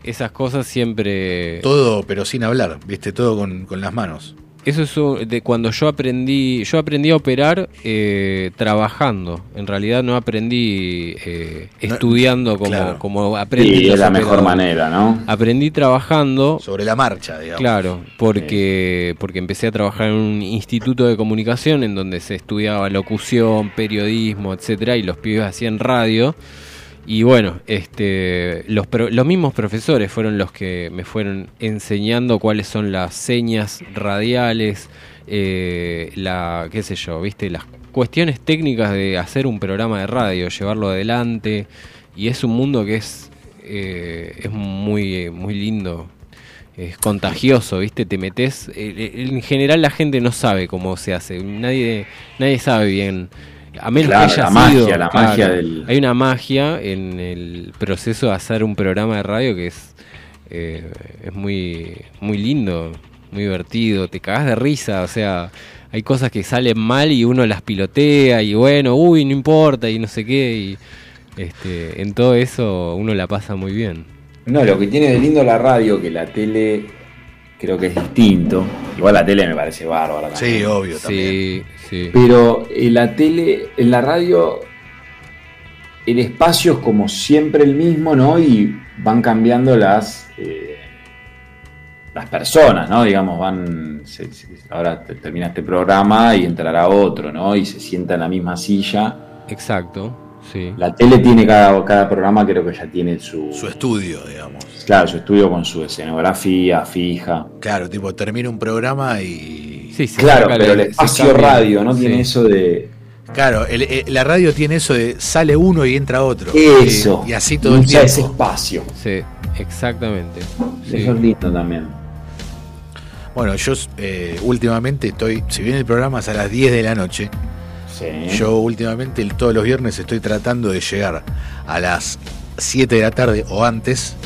esas cosas siempre... Todo, pero sin hablar, ¿viste? Todo con, con las manos. Eso es un- de cuando yo aprendí, yo aprendí a operar eh, trabajando. En realidad no aprendí eh, estudiando como, claro. como aprendí. Sí, es la mejor manera, ¿no? Aprendí trabajando. Sobre la marcha, digamos. Claro, porque, porque empecé a trabajar en un instituto de comunicación en donde se estudiaba locución, periodismo, etcétera, y los pibes hacían radio. Y bueno, este, los, los mismos profesores fueron los que me fueron enseñando cuáles son las señas radiales, eh, la, qué sé yo, viste, las cuestiones técnicas de hacer un programa de radio, llevarlo adelante. Y es un mundo que es, eh, es muy, muy lindo es contagioso, ¿viste? Te metes. eh, En general la gente no sabe cómo se hace. Nadie, nadie sabe bien. A menos Claro, que haya la magia, sido, la claro. magia del- Hay una magia en el proceso de hacer un programa de radio que es, eh, es muy, muy lindo, muy divertido. Te cagás de risa, o sea. Hay cosas que salen mal y uno las pilotea y bueno, uy, no importa y no sé qué. Y este, en todo eso uno la pasa muy bien. No, lo que tiene de lindo la radio, que la tele creo que es distinto. Igual la tele me parece bárbara. también. Sí, obvio, Sí, sí. Pero en la tele, en la radio, el espacio es como siempre el mismo, ¿no? Y van cambiando las eh, las personas, ¿no? Digamos, van. se- se- ahora te- termina este programa y entrará otro, ¿no? Y se sienta en la misma silla. Exacto, sí. La tele tiene cada, cada programa, creo que ya tiene su. Su estudio, digamos. Claro, su estudio con su escenografía fija. Claro, tipo, termina un programa y. Sí, se Claro, pero el espacio radio no tiene Sí. eso de. Claro, el- el- la radio tiene eso de sale uno y entra otro. Eso. Y, y así todo el tiempo. ese espacio. Sí, exactamente. Sí. Eso es lindo también. Bueno, yo eh, últimamente estoy, si bien el programa es a las 10 de la noche, Sí. yo últimamente el- todos los viernes estoy tratando de llegar a las 7 de la tarde o antes.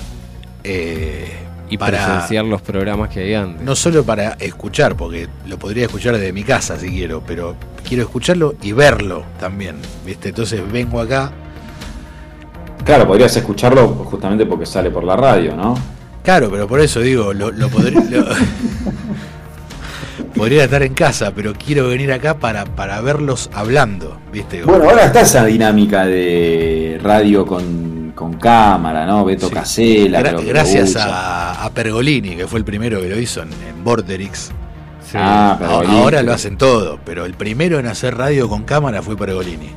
eh, Y para presenciar los programas que hay antes. no solo para escuchar, porque lo podría escuchar desde mi casa si quiero, pero quiero escucharlo y verlo también, ¿viste? Entonces vengo acá, Claro, podrías escucharlo justamente porque sale por la radio, ¿no? claro, pero por eso digo, lo, lo podría... lo- podría estar en casa, pero quiero venir acá para, para verlos hablando, ¿viste? Bueno, ahora está esa dinámica de radio con, con cámara, ¿no? Beto Casella. Gra- gracias a, a Pergolini, que fue el primero que lo hizo en, en Borderix. Sí. Ah, Pergolini. Ahora lo hacen todo, pero el primero en hacer radio con cámara fue Pergolini.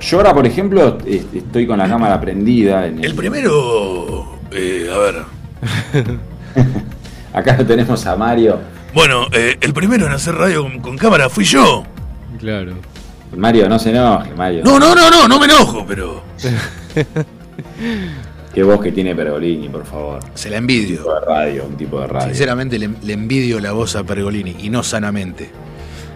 Yo ahora, por ejemplo, est- estoy con la cámara prendida. En el- El primero, eh, a ver, Acá lo tenemos a Mario. Bueno, eh, el primero en hacer radio con, con cámara fui yo. Claro. Mario, no se enoje, Mario. No, no, no, no, no me enojo, pero Qué voz que tiene Pergolini, por favor. se la Un envidio. tipo de radio, un tipo de radio. Sinceramente le, le envidio la voz a Pergolini y no sanamente.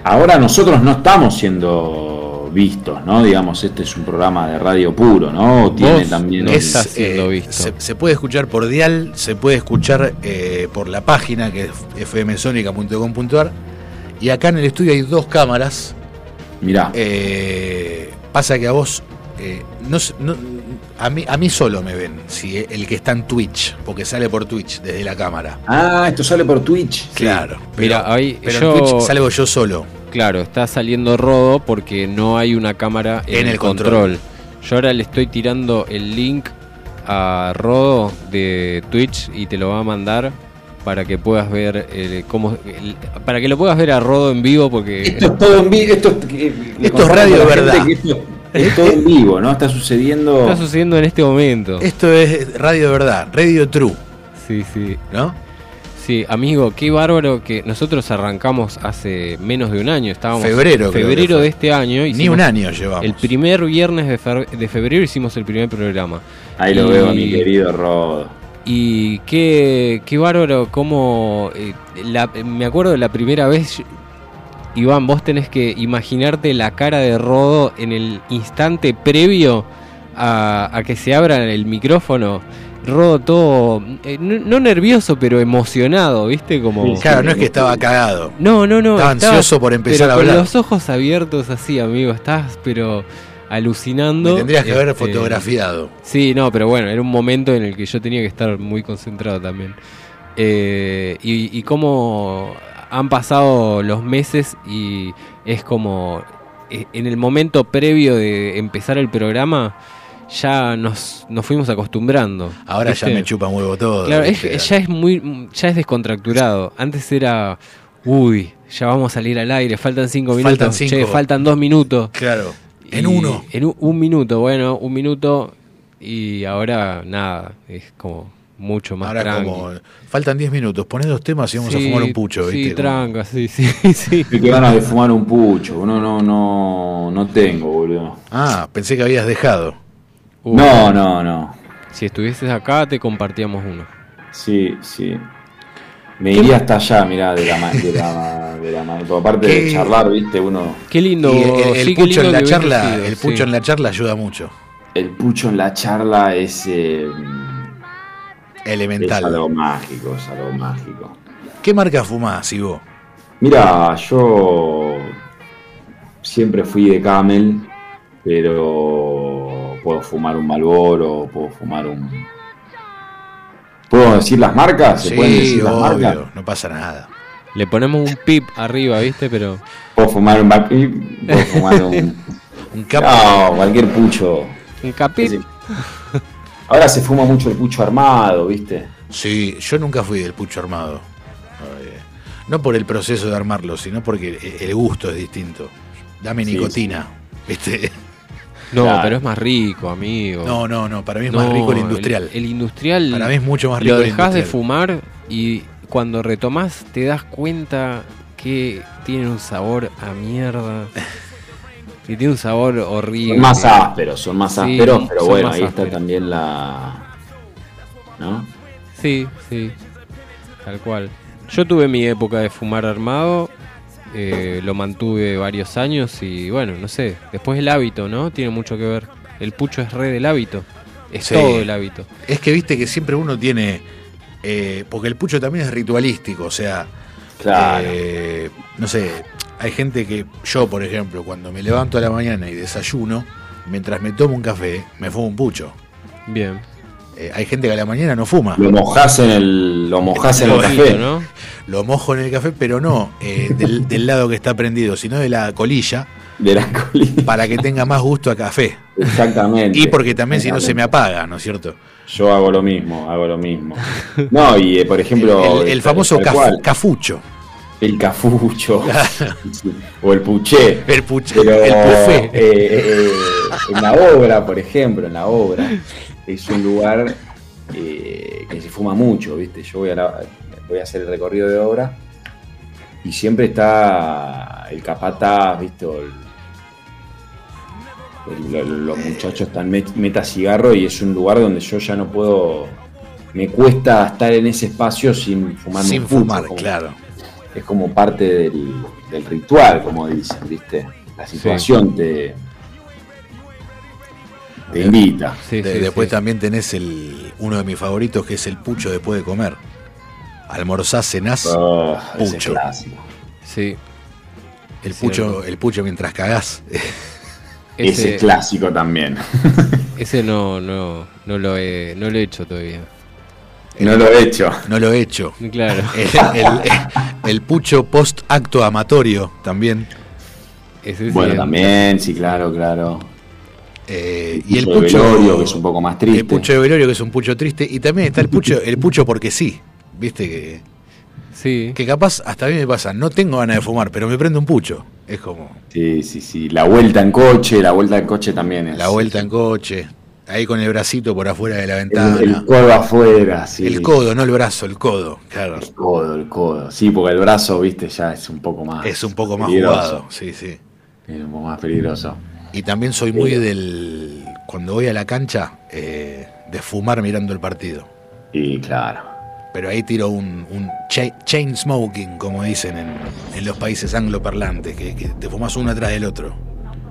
Ahora nosotros no estamos siendo vistos, ¿no? Digamos, este es un programa de radio puro, ¿no? O Tiene también. siendo eh, visto. Se, se puede escuchar por dial, se puede escuchar eh, por la página que es fmsonica.com.ar y acá en el estudio hay dos cámaras. Mirá, Eh, pasa que a vos eh, no, no- a mí a mí solo me ven si el que está en Twitch porque sale por Twitch desde la cámara. Ah, esto sale por Twitch. Claro. Mira, ahí pero yo- en Twitch salgo yo solo. Claro, está saliendo rodo porque no hay una cámara en, En el control. control. Yo ahora le estoy tirando el link a Rodo de Twitch y te lo va a mandar para que puedas ver eh, cómo el- para que lo puedas ver a Rodo en vivo porque Esto es todo en vivo. Esto, le Esto es radio gente verdad. Esto es todo en vivo, ¿no? Está sucediendo. está sucediendo en este momento. Esto es radio de verdad, radio true, Sí, sí. ¿no? Sí, amigo, qué bárbaro que nosotros arrancamos hace menos de un año. Estábamos Febrero, creo que febrero de este año. Ni un año llevamos. El primer viernes de, febrero hicimos el primer programa. Ahí lo veo a mi querido Rodo. Y qué, qué bárbaro, como me acuerdo de la primera vez, Iván, vos tenés que imaginarte la cara de Rodo en el instante previo a, a que se abra el micrófono. Rodo todo, eh, no, no nervioso, pero emocionado, ¿viste? Como... Claro, no es que estaba cagado. No, no, no. Estaba ansioso por empezar pero a con hablar. los ojos abiertos así, amigo. Estás, pero alucinando. Me tendrías que haber Este, fotografiado. Sí, no, pero bueno, era un momento en el que yo tenía que estar muy concentrado también. Eh, y, y cómo han pasado los meses y es como eh, en el momento previo de empezar el programa ya nos, nos fuimos acostumbrando. Ahora ¿viste? ya me chupa huevo todo. Claro, es- ¿viste? ya es muy, ya es descontracturado. Antes era, uy, ya vamos a salir al aire, faltan cinco minutos, Faltan cinco. che, faltan dos minutos. Claro, en Y uno. En un, un minuto, bueno, un minuto y ahora nada, es como mucho más Ahora tranqui. como faltan 10 minutos, poné dos temas y vamos a fumar un pucho, Sí, ¿viste? tranca, sí, sí, sí. Y qué ganas de fumar un pucho. No, no, no, no tengo, boludo. Ah, pensé que habías dejado. Uh, No, no, no. Si estuvieses acá te compartíamos uno. Sí, sí. Me iría hasta allá, mirá, de la mano. De la, de la mano. Aparte ¿Qué? de charlar, viste, uno. Qué lindo. El, el sí, qué pucho lindo en la charla, el pucho sí. en la charla ayuda mucho. El pucho en la charla es. eh, es Elemental. algo mágico, es algo mágico. ¿Qué marca fumás, Ivo? Mira, yo siempre fui de Camel, pero puedo fumar un Malboro, puedo fumar un. ¿Puedo decir las marcas? ¿Se pueden Sí, decir las marcas? obvio, no pasa nada. Le ponemos un pip arriba, ¿viste? Pero Puedo fumar un Bapip, puedo fumar un. Un capo. No, cualquier pucho. un capip. Sí. Ahora se fuma mucho el pucho armado, ¿viste? Sí, yo nunca fui del pucho armado. Eh, No por el proceso de armarlo, sino porque el- gusto es distinto. Dame Sí, nicotina, ¿viste? No, Claro. pero es más rico, amigo. No, no, no, para mí es No, más rico el industrial. El, industrial. Para mí es mucho más rico Lo dejas de fumar y cuando retomás te das cuenta que tiene un sabor a mierda. Que tiene un sabor horrible. Son más ásperos, son más Sí, ásperos, pero bueno, ahí está también la. ¿No? Sí, sí. Tal cual. Yo tuve mi época de fumar armado. Eh, lo mantuve varios años y bueno, no sé. Después el hábito, ¿no? Tiene mucho que ver. El pucho es re del hábito. Es Sí. todo el hábito. Es que viste que siempre uno tiene. eh, porque el pucho también es ritualístico, o sea. Claro. eh, no sé, hay gente que. Yo, por ejemplo, cuando me levanto a la mañana y desayuno, mientras me tomo un café, me fumo un pucho. Bien. Eh, hay gente que a la mañana no fuma. Lo mojás en el. Lo mojás en el café. ¿no? Lo mojo en el café, pero no eh, del, del lado que está prendido, sino de la colilla, De la colina. para que tenga más gusto a café. Exactamente. Y porque también si no se me apaga, ¿no es cierto? Yo hago lo mismo, hago lo mismo. No, y eh, por ejemplo. el, famoso caf- cafucho. El cafucho. O el puché. El, puche, Pero el eh, eh, en la obra, por ejemplo, en la obra, es un lugar eh, que se fuma mucho, ¿viste? Yo voy a, la- voy a hacer el recorrido de obra y siempre está el capataz, ¿viste? El- el- los muchachos están met- meta cigarro y es un lugar donde yo ya no puedo. Me cuesta estar en ese espacio sin fumar Sin fumar, como- claro. es como parte del, del ritual, como dicen, ¿viste? La situación te, te invita. Sí, De- sí, después sí. también tenés el uno de mis favoritos que es el pucho después de comer. Almorzás, cenás, Oh, ese Pucho. clásico. Sí. el pucho, el pucho mientras cagás. Ese, Ese, clásico también. ese no, no, no lo he, no lo he hecho todavía. no lo he hecho. No lo he hecho. Claro. El, el- el pucho post acto amatorio también. Ese Bueno, también, sí, claro, claro. Eh, y el de pucho velorio, que es un poco más triste. El pucho de velorio que es un pucho triste. Y también está el pucho, el pucho porque sí. Viste que, Sí. que capaz hasta a mí me pasa, no tengo ganas de fumar, pero me prende un pucho. Es como Sí, sí, sí. La vuelta en coche, la vuelta en coche también es. la vuelta en coche, ahí con el bracito por afuera de la El, ventana. el codo afuera, sí. El codo, no el brazo, el codo, claro. El codo, el codo. Sí, porque el brazo, viste, ya es un poco más. Es un poco más peligroso. jugado, sí, sí. Es un poco más peligroso. Y también soy muy del. Cuando voy a la cancha, eh, de fumar mirando el partido. Y claro. Pero ahí tiro un, un cha- chain smoking, como dicen en, en los países angloparlantes, que, que te fumas uno atrás del otro.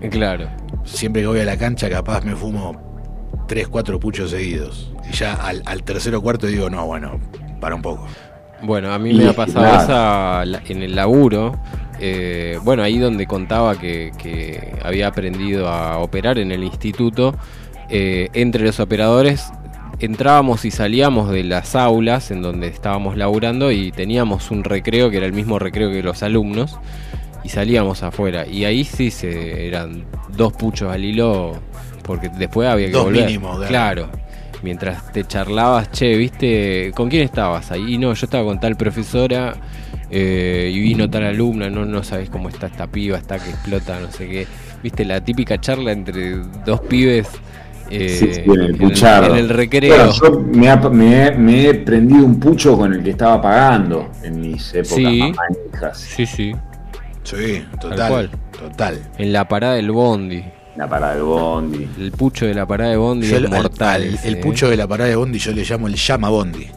Claro. Siempre que voy a la cancha, capaz me fumo tres, cuatro puchos seguidos. Y ya al, al tercero o cuarto digo, no, bueno, para un poco. Bueno, a mí me ha pasado esa la- en el laburo. Eh, bueno, ahí donde contaba que, que había aprendido a operar en el instituto, eh, entre los operadores entrábamos y salíamos de las aulas en donde estábamos laburando y teníamos un recreo que era el mismo recreo que los alumnos y salíamos afuera y ahí sí se eran dos puchos al hilo porque después había que Dos volver. mínimo, claro. claro. Mientras te charlabas, che, ¿viste? ¿Con quién estabas ahí? Y no, yo estaba con tal profesora eh, y vino tal alumna, no, no sabes cómo está esta piba, está que explota, no sé qué. ¿Viste? La típica charla entre dos pibes eh, Sí, sí, en el en, el recreo. Bueno, yo me, ha- me he- me he prendido un pucho con el que estaba pagando en mis épocas Sí. manijas. Sí, sí. Sí, Tal total. cual. Total. En la parada del bondi. La parada del bondi. El pucho de la parada de bondi Yo es el, mortal. al- el ¿eh? pucho de la parada de Bondi yo le llamo el llama Bondi.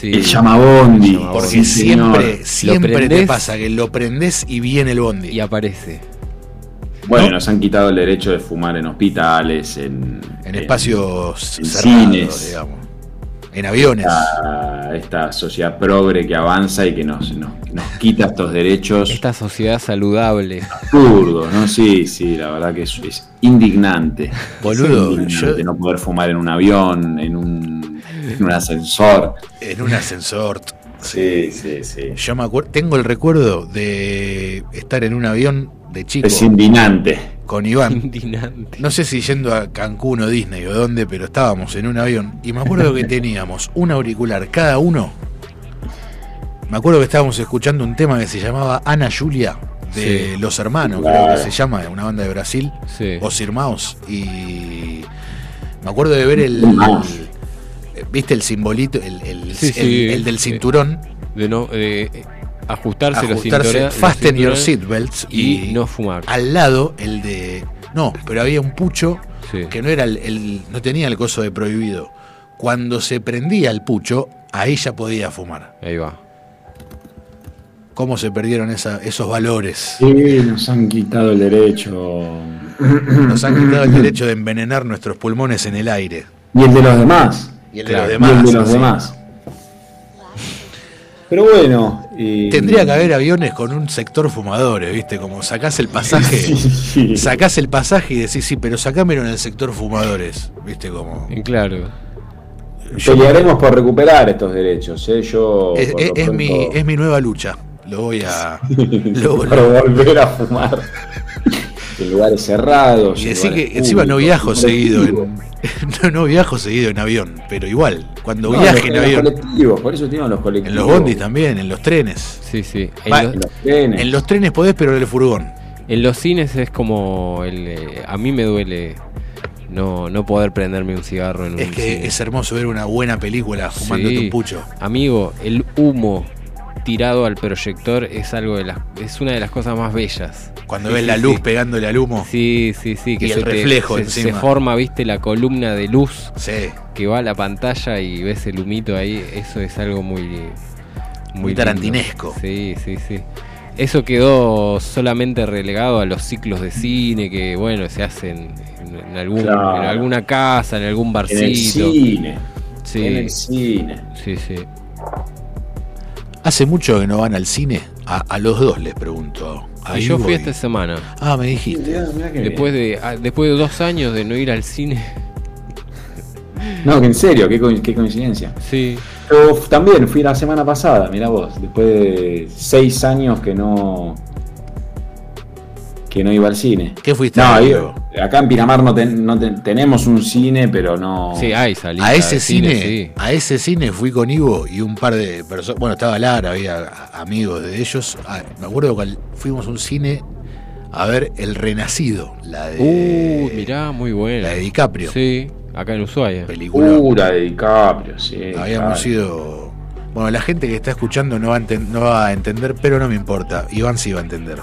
Sí. El llama bondi. Llama Porque. Sí, siempre, siempre te prendés pasa que lo prendés y viene el Bondi. Y aparece. Bueno, ¿No? nos han quitado el derecho de fumar en hospitales, en, en espacios en cerrados, cines. digamos. En aviones. esta, esta sociedad progre que avanza y que nos, nos, nos quita estos derechos Esta sociedad saludable. absurdos, ¿no? Sí, sí, la verdad que es, es indignante. Boludo, Es indignante yo- no poder fumar en un avión, en un, en un ascensor. En un ascensor. Sí, sí, sí. Yo me acuerdo, tengo el recuerdo de estar en un avión de chico Es indignante. con Iván. Indignante. No sé si yendo a Cancún o Disney o dónde, pero estábamos en un avión y me acuerdo que teníamos un auricular cada uno. Me acuerdo que estábamos escuchando un tema que se llamaba Ana Julia de Sí. Los Hermanos, Claro. creo que se llama, una banda de Brasil, Sí. o Sirmaos. Y me acuerdo de ver el- ¿Viste el simbolito? El, el- Sí, el- sí, el del sí. cinturón. De no eh, ajustarse, los Ajustarse, cinturones- los fasten your seatbelts y, y no fumar. al lado el de. No, pero había un pucho Sí. que no era el, el- no tenía el coso de prohibido. Cuando se prendía el pucho, ahí ya podía fumar. Ahí va. ¿Cómo se perdieron esa- esos valores? Sí, nos han quitado el derecho. Nos han quitado el derecho de envenenar nuestros pulmones en el aire. Y el de los demás. Y el de los Y demás. el de los sí. demás. Pero bueno. eh, Tendría que haber aviones con un sector fumadores, ¿viste? Como sacás el pasaje, Sí, sí. sacás el pasaje y decís, sí, pero sacámelo en el sector fumadores, ¿viste? Como. Claro. Pelearemos por recuperar estos derechos. ¿eh? Yo, Es, mi, es mi nueva lucha. Lo voy a. lo- lo- volver a fumar en lugares cerrados. y en decir que encima no viajo en seguido en, no, no viajo seguido en avión, pero igual, cuando No, viaje en avión, los colectivos, por eso tienen los en colectivos. los bondis también, en los trenes. Sí, sí. En, Va, los, En los trenes. En los trenes podés, pero en el furgón. en los cines es como. El, eh, a mí me duele no, no poder prenderme un cigarro en un Es que cine. es hermoso ver una buena película fumándote Sí. un pucho. Amigo, el humo tirado al proyector es algo de las es una de las cosas más bellas. Cuando Sí, ves sí, la sí. luz pegándole al humo. Sí, sí, sí, que Y se el te- reflejo se, encima. se forma, viste, la columna de luz Sí. que va a la pantalla y ves el humito ahí, eso es algo muy muy, Muy tarantinesco. Sí, sí, sí. Eso quedó solamente relegado a los ciclos de cine que, bueno, se hacen en, en algún, Claro. en alguna casa, en algún En barcito. el cine. Sí. En el cine. Sí, sí. ¿Hace mucho que no van al cine? A, a los dos les pregunto. Y Ahí yo fui voy. esta semana. Ah, me dijiste. Después de, ah, después de dos años de no ir al cine. No, que en serio, qué, qué coincidencia. Sí. Yo también fui la semana pasada, mira vos, después de seis años que no que no iba al cine. ¿Qué fuiste No, Diego? Acá en Pinamar no, ten- no ten- tenemos un cine, pero no. Sí, hay salida A ese cine, sí. a ese cine fui con Ivo y un par de personas. Bueno, estaba Lara, había amigos de ellos. Ah, me acuerdo que fuimos a un cine a ver El Renacido, la de, Uh, mirá, muy buena. la de DiCaprio. Sí, acá en Ushuaia. Película. Pura de DiCaprio, sí. Habíamos claro. ido. Bueno, la gente que está escuchando no va, a no va a entender, pero no me importa. Iván sí va a entender.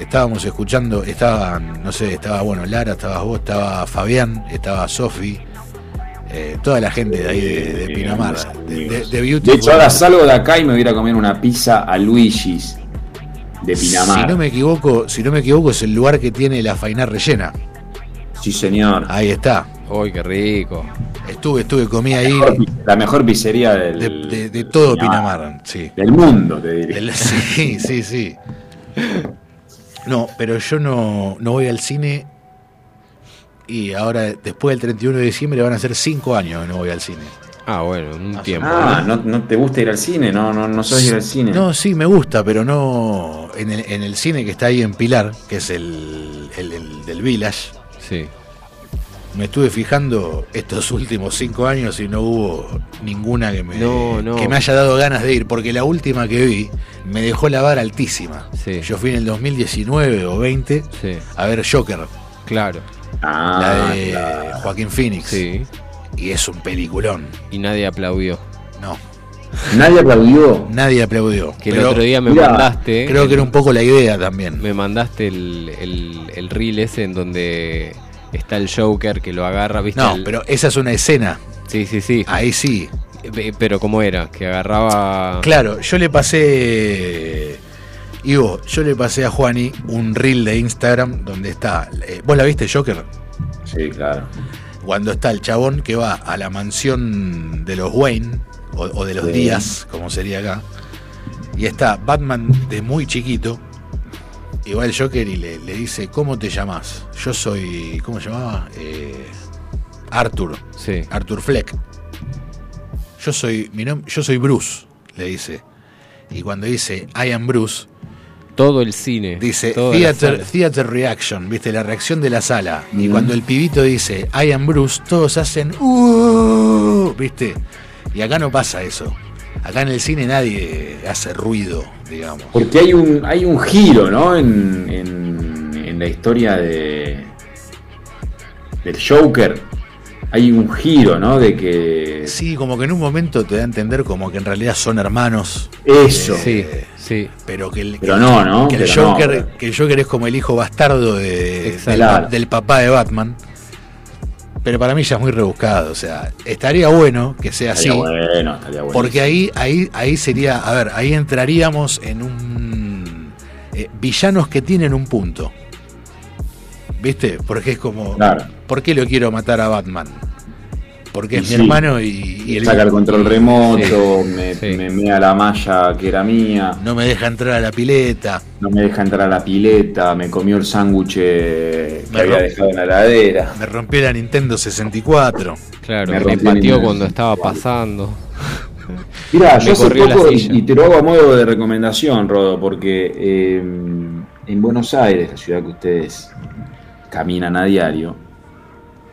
Estábamos escuchando, estaban, no sé, estaba, bueno, Lara, estabas vos, estaba Fabián, estaba Sofi, eh, toda la gente de ahí de, Pinamar, de, de, hecho, ahora salgo de acá y me voy a ir a comer una pizza a Luigi's de Pinamar. Si no me equivoco, si no me equivoco, es el lugar que tiene la faina rellena. Sí, señor. Ahí está. Uy, qué rico. Estuve, estuve, comí ahí La mejor pizzería del, de, de- de todo Pinamar, sí. Del mundo, te diría. Del- sí, sí, sí. No, pero yo no, no voy al cine y ahora, después del 31 de diciembre, van a ser 5 años que no voy al cine. Ah, bueno, un tiempo. Ah, ¿no, no te gusta ir al cine? No, no, no sos ir al cine. No, sí, me gusta, pero no. En el, en el cine que está ahí en Pilar, que es el, el- el del Village, Sí. Me estuve fijando estos últimos cinco años y no hubo ninguna que me, No, no. que me haya dado ganas de ir, porque la última que vi me dejó la vara altísima. Sí. Yo fui en el 2019 o 20 Sí. a ver Joker, Claro. Ah, la de claro. Joaquín Phoenix, Sí. y es un peliculón. Y nadie aplaudió. No, Nadie aplaudió. nadie aplaudió. Que el otro día me mira, mandaste. creo que era un poco la idea también. Me mandaste el, el, el reel ese en donde está el Joker que lo agarra, ¿viste? No, El- pero esa es una escena. Sí, sí, sí. Ahí sí. Pero ¿cómo era? Que agarraba. Claro, yo le pasé. Ivo, yo le pasé a Juani un reel de Instagram donde está. eh, ¿Vos la viste, Joker? Sí, claro. Cuando está el chabón que va a la mansión de los Wayne, o, o de los Sí. Díaz, como sería acá. Y está Batman de muy chiquito. Y va el Joker y le, le dice: ¿Cómo te llamas? Yo soy. ¿Cómo se llamaba? Eh, Arthur. Sí. Arthur Fleck. Yo soy, mi yo soy Bruce, le dice. Y cuando dice I am Bruce, Todo el cine. dice theater, reaction, viste, la reacción de la sala. Y cuando el pibito dice I am Bruce, todos hacen "Uh", viste. Y acá no pasa eso. Acá en el cine nadie hace ruido, digamos. Porque hay un, hay un giro, ¿no? En, en, en la historia de del Joker. Hay un giro, ¿no? De que. Sí, como que en un momento te da a entender como que en realidad son hermanos. Eso. Sí, sí. Pero que el, Pero que- no, ¿no? que el Pero no, Joker, pero- que el Joker es como el hijo bastardo de, del, del papá de Batman. Pero para mí ya es muy rebuscado. O sea, estaría bueno que sea así. Bueno, estaría bueno. Porque ahí, ahí, ahí sería, a ver, ahí entraríamos en un eh, villanos que tienen un punto. ¿Viste? Porque es como, Claro. ¿por qué lo quiero matar a Batman? Porque es Y mi sí. hermano y, y el- Saca el control remoto, Sí, me, sí. me mea la malla que era mía, no me deja entrar a la pileta. no me deja entrar a la pileta, me comió el sándwich eh, que Me había romp- dejado en la heladera. Me rompió la Nintendo 64. Claro, Me me, pateó cuando estaba pasando. Mira, yo hace poco, y te lo hago a modo de recomendación, Rodo, porque eh, en Buenos Aires, la ciudad que ustedes caminan a diario,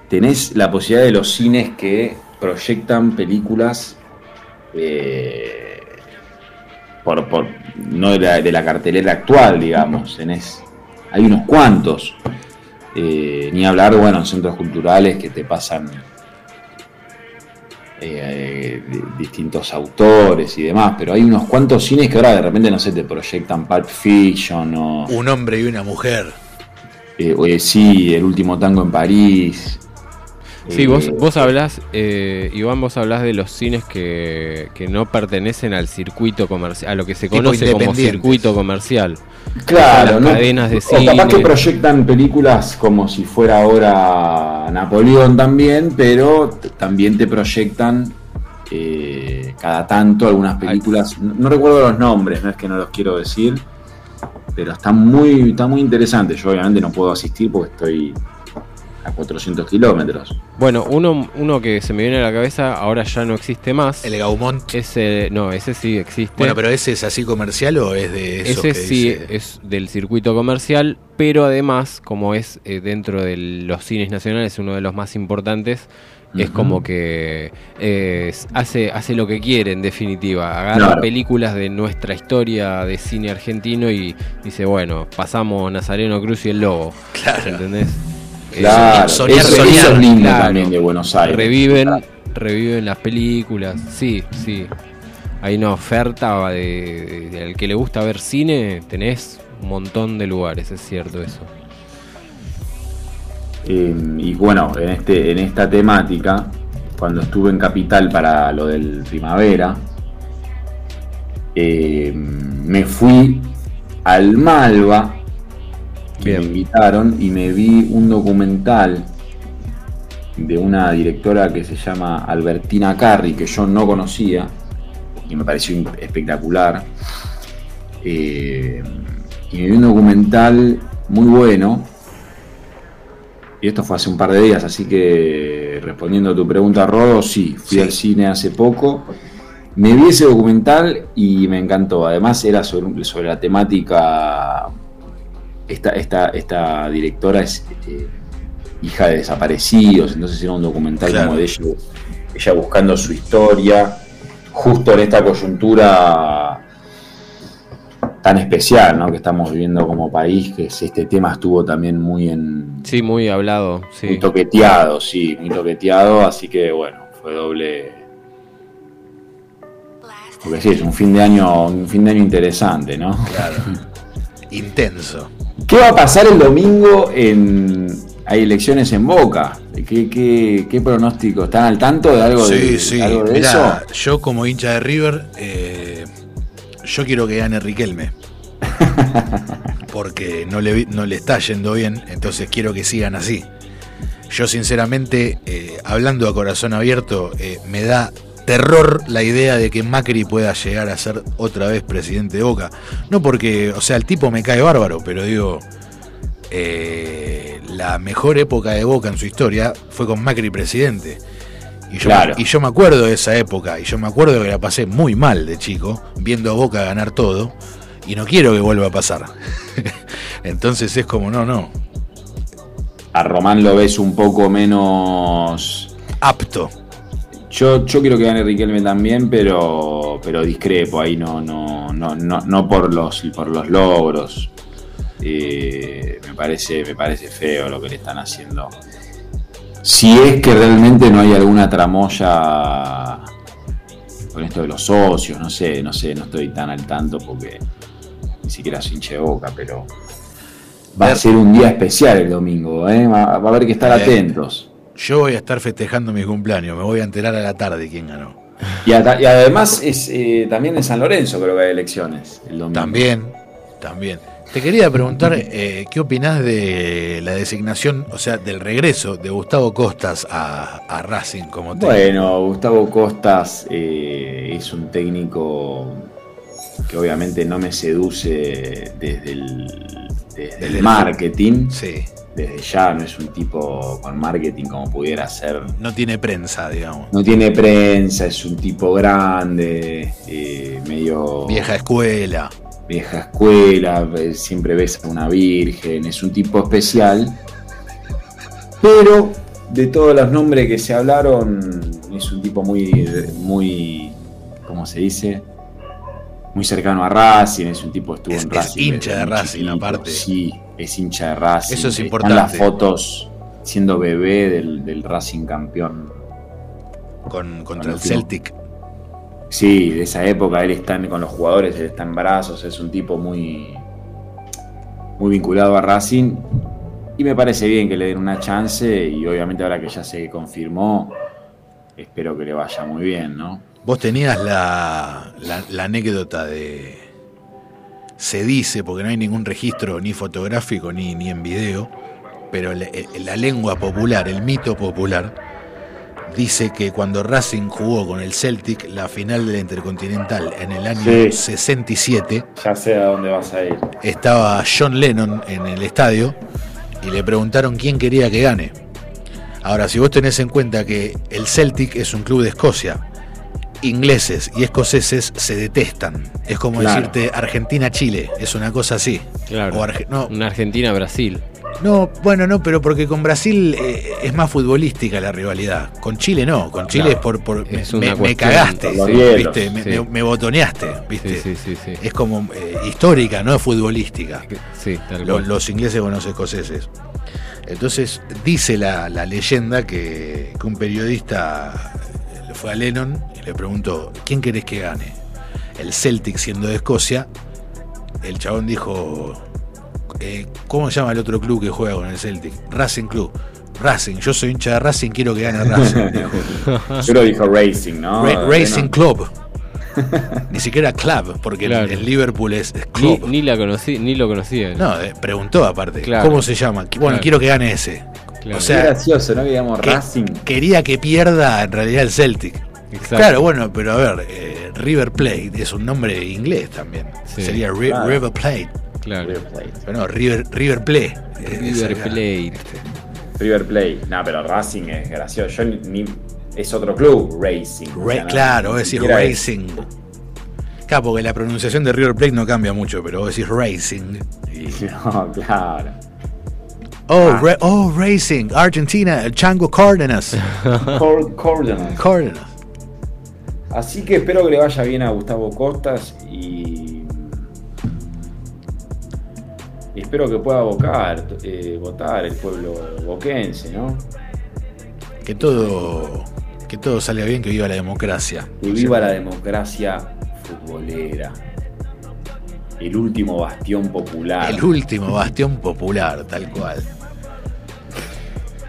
tenés la posibilidad de los cines que proyectan películas eh, por, por- no de la, de la cartelera actual, digamos. Tenés, hay unos cuantos. Eh, ni hablar, bueno, en centros culturales que te pasan eh, distintos autores y demás, pero hay unos cuantos cines que ahora de repente, no sé, te proyectan Pulp Fiction o, Un hombre y una mujer. eh, sí, El último tango en París. Sí, Eh, vos, vos hablás, eh, Iván, vos hablás de los cines que, que no pertenecen al circuito comercial, a lo que se conoce como circuito comercial. Claro, las ¿no? cadenas de O capaz que proyectan películas como si fuera ahora Napoleón también, pero también te proyectan eh, cada tanto algunas películas. No, no recuerdo los nombres, no es que no los quiero decir, pero está muy, está muy interesante. Yo obviamente no puedo asistir porque estoy a 400 kilómetros. Bueno, uno, uno que se me viene a la cabeza, ahora ya no existe más. El Gaumont. Ese, no, ese sí existe. Bueno, pero ese es así comercial o es de eso Ese que sí dice- es del circuito comercial, pero además, como es eh, dentro de los cines nacionales uno de los más importantes, es como que eh, hace, hace lo que quiere en definitiva. Agarra Claro. películas de nuestra historia de cine argentino y dice, bueno, pasamos Nazareno Cruz y el Lobo. Claro. ¿Entendés? Claro, soñar, eso, soñar, eso es lindo claro. también de Buenos Aires. reviven, reviven las películas, sí, sí. Hay una oferta de, de- al que le gusta ver cine, tenés un montón de lugares, es cierto eso. Eh, y bueno, en, este, en esta temática, cuando estuve en Capital para lo del primavera, eh, me fui al Malva, Bien. me invitaron, y me vi un documental de una directora que se llama Albertina Carri, que yo no conocía, y me pareció espectacular. Eh, y me vi un documental muy bueno. Y esto fue hace un par de días, así que respondiendo a tu pregunta, Rodo, sí, fui Sí. al cine hace poco. Me vi ese documental y me encantó. Además era sobre, sobre la temática... Esta, esta, esta directora es eh, hija de desaparecidos, entonces era un documental Claro. como de ella, ella buscando su historia, justo en esta coyuntura tan especial ¿no? que estamos viviendo como país, que es- este tema estuvo también muy en Sí, muy hablado. muy Sí. toqueteado, sí, muy toqueteado, así que bueno, fue doble. Porque sí, es un fin de año, un fin de año interesante, ¿no? Claro. Intenso. ¿Qué va a pasar el domingo en hay elecciones en Boca? ¿Qué, qué, qué pronóstico? ¿Están al tanto de algo de, Sí, sí. algo de Mirá, eso? yo como hincha de River, eh, yo quiero que gane Riquelme. Porque no le, no le está yendo bien, entonces quiero que sigan así. Yo sinceramente, eh, hablando a corazón abierto, eh, me da terror la idea de que Macri pueda llegar a ser otra vez presidente de Boca. No porque, o sea, el tipo me cae bárbaro, pero digo, eh, la mejor época de Boca en su historia fue con Macri presidente. Y yo, Claro. y yo me acuerdo de esa época, y yo me acuerdo que la pasé muy mal de chico, viendo a Boca ganar todo, y no quiero que vuelva a pasar. Entonces es como, no, no, A Román lo ves un poco menos. apto. Yo, yo quiero que gane Riquelme también, pero, pero discrepo ahí, no, no, no, no, no por los por los logros. Eh, me parece, me parece feo lo que le están haciendo. Si es que realmente no hay alguna tramoya con esto de los socios, no sé, no sé, no estoy tan al tanto porque ni siquiera soy hincha de boca, pero va a ser un día especial el domingo, ¿eh? va, a haber que estar atentos. Yo voy a estar festejando mi cumpleaños, me voy a enterar a la tarde quién ganó. Y, además es eh, también en San Lorenzo creo que hay elecciones el domingo. También, también. Te quería preguntar, eh, ¿qué opinás de la designación, o sea, del regreso de Gustavo Costas a, a Racing como técnico? Bueno, Gustavo Costas eh, es un técnico que obviamente no me seduce desde el, desde el Desde el- marketing. Sí, Desde ya no es un tipo con marketing como pudiera ser. no tiene prensa, digamos. No tiene prensa, es un tipo grande, eh, medio Vieja escuela. vieja escuela, eh, siempre ves a una virgen, es un tipo especial. Pero de todos los nombres que se hablaron, es un tipo muy, muy, ¿cómo se dice? Muy cercano a Racing, es un tipo que estuvo Es- en es Racing. hincha desde de Racing, chiquito. aparte. Sí, es hincha de Racing. Eso es Están importante. las fotos siendo bebé del, del Racing campeón. Con, contra el Celtic. Sí, de esa época él está con los jugadores, él está en brazos, es un tipo muy, muy vinculado a Racing. Y me parece bien que le den una chance y obviamente ahora que ya se confirmó, espero que le vaya muy bien, ¿no? Vos tenías la, la- la anécdota de. Se dice, porque no hay ningún registro ni fotográfico ni, ni en video, pero la, eh, la lengua popular, el mito popular, dice que cuando Racing jugó con el Celtic la final de la Intercontinental en el año Sí. 67, Ya sé a dónde vas a ir. estaba John Lennon en el estadio y le preguntaron quién quería que gane. Ahora, si vos tenés en cuenta que el Celtic es un club de Escocia, ingleses y escoceses se detestan. Es como Claro. decirte Argentina-Chile, es una cosa así. Claro. O Arge- no, Una Argentina-Brasil. no, bueno, no, pero porque con Brasil eh, es más futbolística la rivalidad. Con Chile no, con Chile Claro. es por, por- Es me, cagaste, los sí, ¿viste? Me, sí. me- me botoneaste, ¿viste? Sí, sí, sí, sí. Es como eh, histórica, no es futbolística Sí, tal lo- cual. los ingleses con los escoceses. Entonces dice la, la leyenda que, que un periodista fue a Lennon y le preguntó, ¿quién querés que gane? El Celtic siendo de Escocia. El chabón dijo, eh, ¿cómo se llama el otro club que juega con el Celtic? Racing Club. Racing, yo soy hincha de Racing, quiero que gane Racing. dijo. Yo lo dijo Racing, ¿no? Ra- Racing Club. Ni siquiera club, porque el- Claro. el, Liverpool es, club. ni la conocí, ni lo conocía. No, eh, preguntó aparte. Claro. ¿Cómo se llama? Bueno, Claro. quiero que gane ese. Claro. O Qué sea, gracioso, ¿no? Que digamos que- Racing. quería que pierda en realidad el Celtic. Exacto. Claro, bueno, pero a ver, eh, River Plate es un nombre inglés también. Sí. Sería Ri- Claro. River Plate. Claro. River Plate. Pero no, River, River Play. Eh, River Plate. River Plate. No, pero Racing es gracioso. Yo ni, ni- es otro club, Racing. O Ra- sea, no- claro, ni vos decís siquiera es- Racing. Claro, porque la pronunciación de River Plate no cambia mucho, pero vos decís Racing. y- No, claro. Oh, Ah. Ra- oh, Racing, Argentina, el Chango Cárdenas. Cor- Cardinals. Cárdenas. Así que espero que le vaya bien a Gustavo Costas y, y espero que pueda votar, eh, votar el pueblo boquense, ¿no? Que todo, que todo salga bien, que viva la democracia. Que viva la democracia futbolera. El último bastión popular. El último bastión popular, tal cual.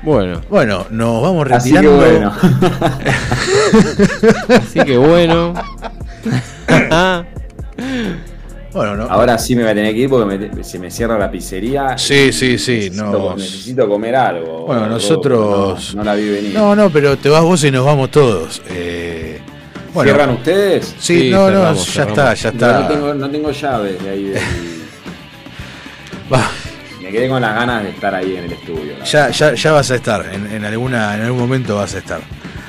Bueno, Bueno, nos vamos Así que retirando. bueno. así que bueno. Bueno, no. Ahora sí me voy a tener que ir porque me- se me cierra la pizzería. Sí, sí, sí, Necesito, no. necesito comer algo. Bueno, nosotros- No, no la vi venir. No, no, pero te vas vos y nos vamos todos. Eh, bueno, ¿Cierran ustedes? Sí, Sí, no, no, ya cerramos. está, ya está. No tengo, no tengo llaves de ahí. del- Va, Me quedé con las ganas de estar ahí en el estudio. ya, ya, ya vas a estar, en, en alguna, en algún momento vas a estar.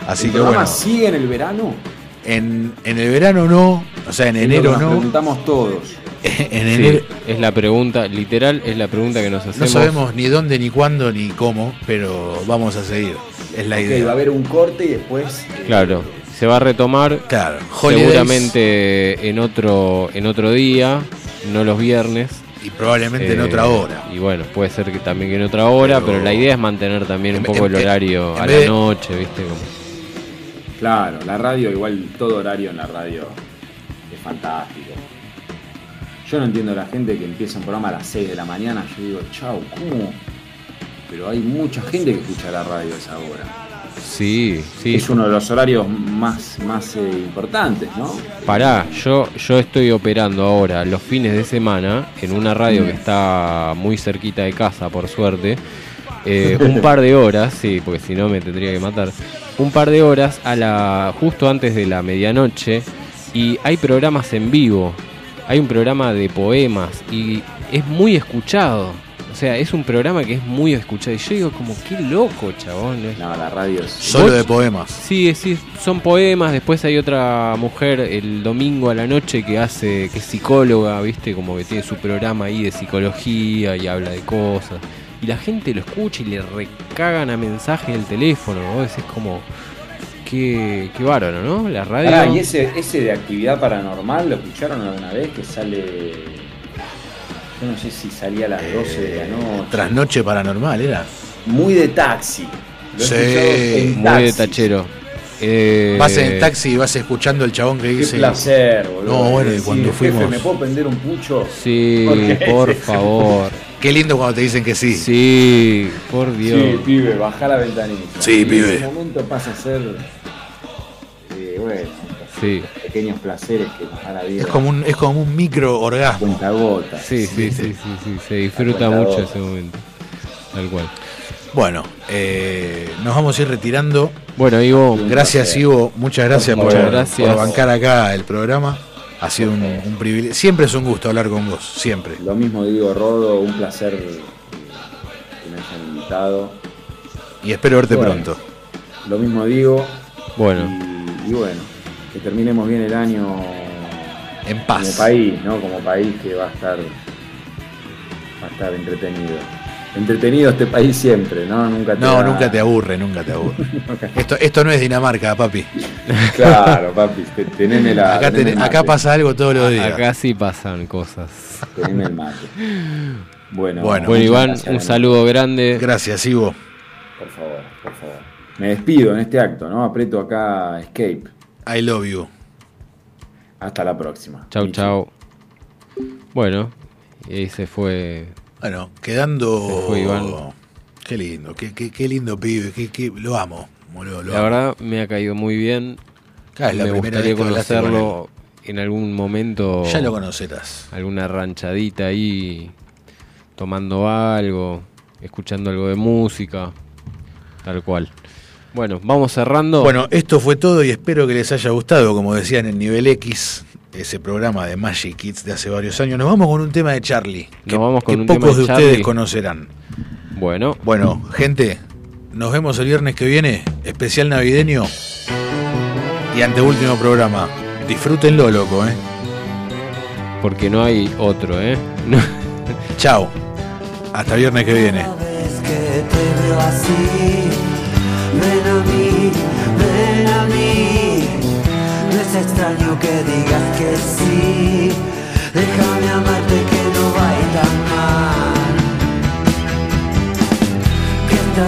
Así ¿El que programa bueno, sigue en el verano? en, en el verano no, o sea, en Es lo que enero nos no. preguntamos todos. En Sí, enero es la pregunta, literal, es la pregunta que nos no hacemos. sabemos ni dónde, ni cuándo, ni cómo, pero vamos a seguir. Es la Ok, va a idea. haber un corte y después. eh, Claro, se va a retomar Claro, seguramente en otro en otro día, no los viernes. Y probablemente en Eh, otra hora. Y bueno, puede ser que también que en otra hora, Pero- pero, la idea es mantener también un poco en- el horario en a la de- noche, ¿viste? Como- Claro, la radio, igual todo horario en la radio es fantástico. Yo no entiendo a la gente que empieza un programa a las 6 de la mañana. Yo digo, chau, ¿cómo? Pero hay mucha gente que escucha la radio a esa hora. Sí, sí. Es uno de los horarios más, más eh, importantes, ¿no? Pará, yo, yo estoy operando ahora los fines de semana en una radio que está muy cerquita de casa, por suerte. Eh, un par de horas, sí, porque si no me tendría que matar. Un par de horas a la justo antes de la medianoche y hay programas en vivo. Hay un programa de poemas y es muy escuchado. O sea, es un programa que es muy escuchado. Y yo digo como, qué loco, chabón. No, la radio es. Solo vos- de poemas. Sí, sí, son poemas. Después hay otra mujer el domingo a la noche que hace, que es psicóloga, viste, como que tiene su programa ahí de psicología y habla de cosas. Y la gente lo escucha y le recagan a mensajes el teléfono. Vos decís como, qué, qué bárbaro, ¿no? La radio. Pará, ¿y ese, ese de actividad paranormal lo escucharon alguna vez? Que sale. Yo no sé si salía a las 12 de la noche. Trasnoche paranormal, era. Muy de taxi. Lo he Sí, escuchado en muy de tachero. Eh, Vas en el taxi y vas escuchando el chabón que Qué dice. placer, boludo. No, bueno, y Decir, cuando "Jefe, fuimos- ¿Me puedo prender un pucho? Sí, Porque- por favor. Qué lindo cuando te dicen que sí. Sí, por Dios. Sí, pibe, baja la ventanita. Sí, Y pibe. En ese momento pasa a ser. eh, bueno, Sí. Pequeños placeres que nos da la vida. Es como un, es como un micro orgasmo. cuenta gotas. Sí, sí, sí, sí, sí, se disfruta mucho ese momento. Tal cual. Bueno, eh, nos vamos a ir retirando. Bueno, Ivo, Gracias, Ivo. Muchas gracias por, Muchas gracias. por bancar acá el programa. Ha sido un, un privilegio. Siempre es un gusto hablar con vos, siempre. Lo mismo digo, Rodo, un placer que me hayan invitado. Y espero verte Bueno. pronto. Lo mismo digo. bueno, Y, y bueno, que terminemos bien el año En como paz. país, ¿no? Como país que va a estar va a estar entretenido. Entretenido este país siempre, ¿no? Nunca te No, da- nunca te aburre, nunca te aburre. Esto, esto no es Dinamarca, papi. Claro, papi, te- teneme la. Acá, teneme ten- el acá mate, pasa algo todos los días. acá sí pasan cosas. teneme el mate. Bueno, Bueno. Bueno, Iván, gracias, un saludo grande. Gracias, Ivo. Por favor, por favor. Me despido en este acto, ¿no? Aprieto acá Escape. I love you. Hasta la próxima. Chau, Michi. chau. Bueno, y ahí se fue. Bueno, quedando. Se fue Iván. Qué lindo, qué, qué, qué lindo pibe. Qué, qué- lo amo. boludo, lo La amo. verdad, me ha caído muy bien. Claro, es la me primera gustaría vez que hablaste con conocerlo en algún momento. Ya lo conocerás. Alguna ranchadita ahí, tomando algo, escuchando algo de música. Tal cual. Bueno, vamos cerrando. Bueno, esto fue todo y espero que les haya gustado. Como decían en nivel X, ese programa de Magic Kids de hace varios años. Nos vamos con un tema de Charlie. Que, Nos vamos con que un pocos tema de de ustedes conocerán. Bueno, Bueno, gente, nos vemos el viernes que viene, especial navideño y anteúltimo programa. Disfrútenlo, loco, ¿eh? porque no hay otro, ¿eh? No. Chao. Hasta viernes que viene. extraño que digas que sí. Déjame amarte que no va tan mal. Que esta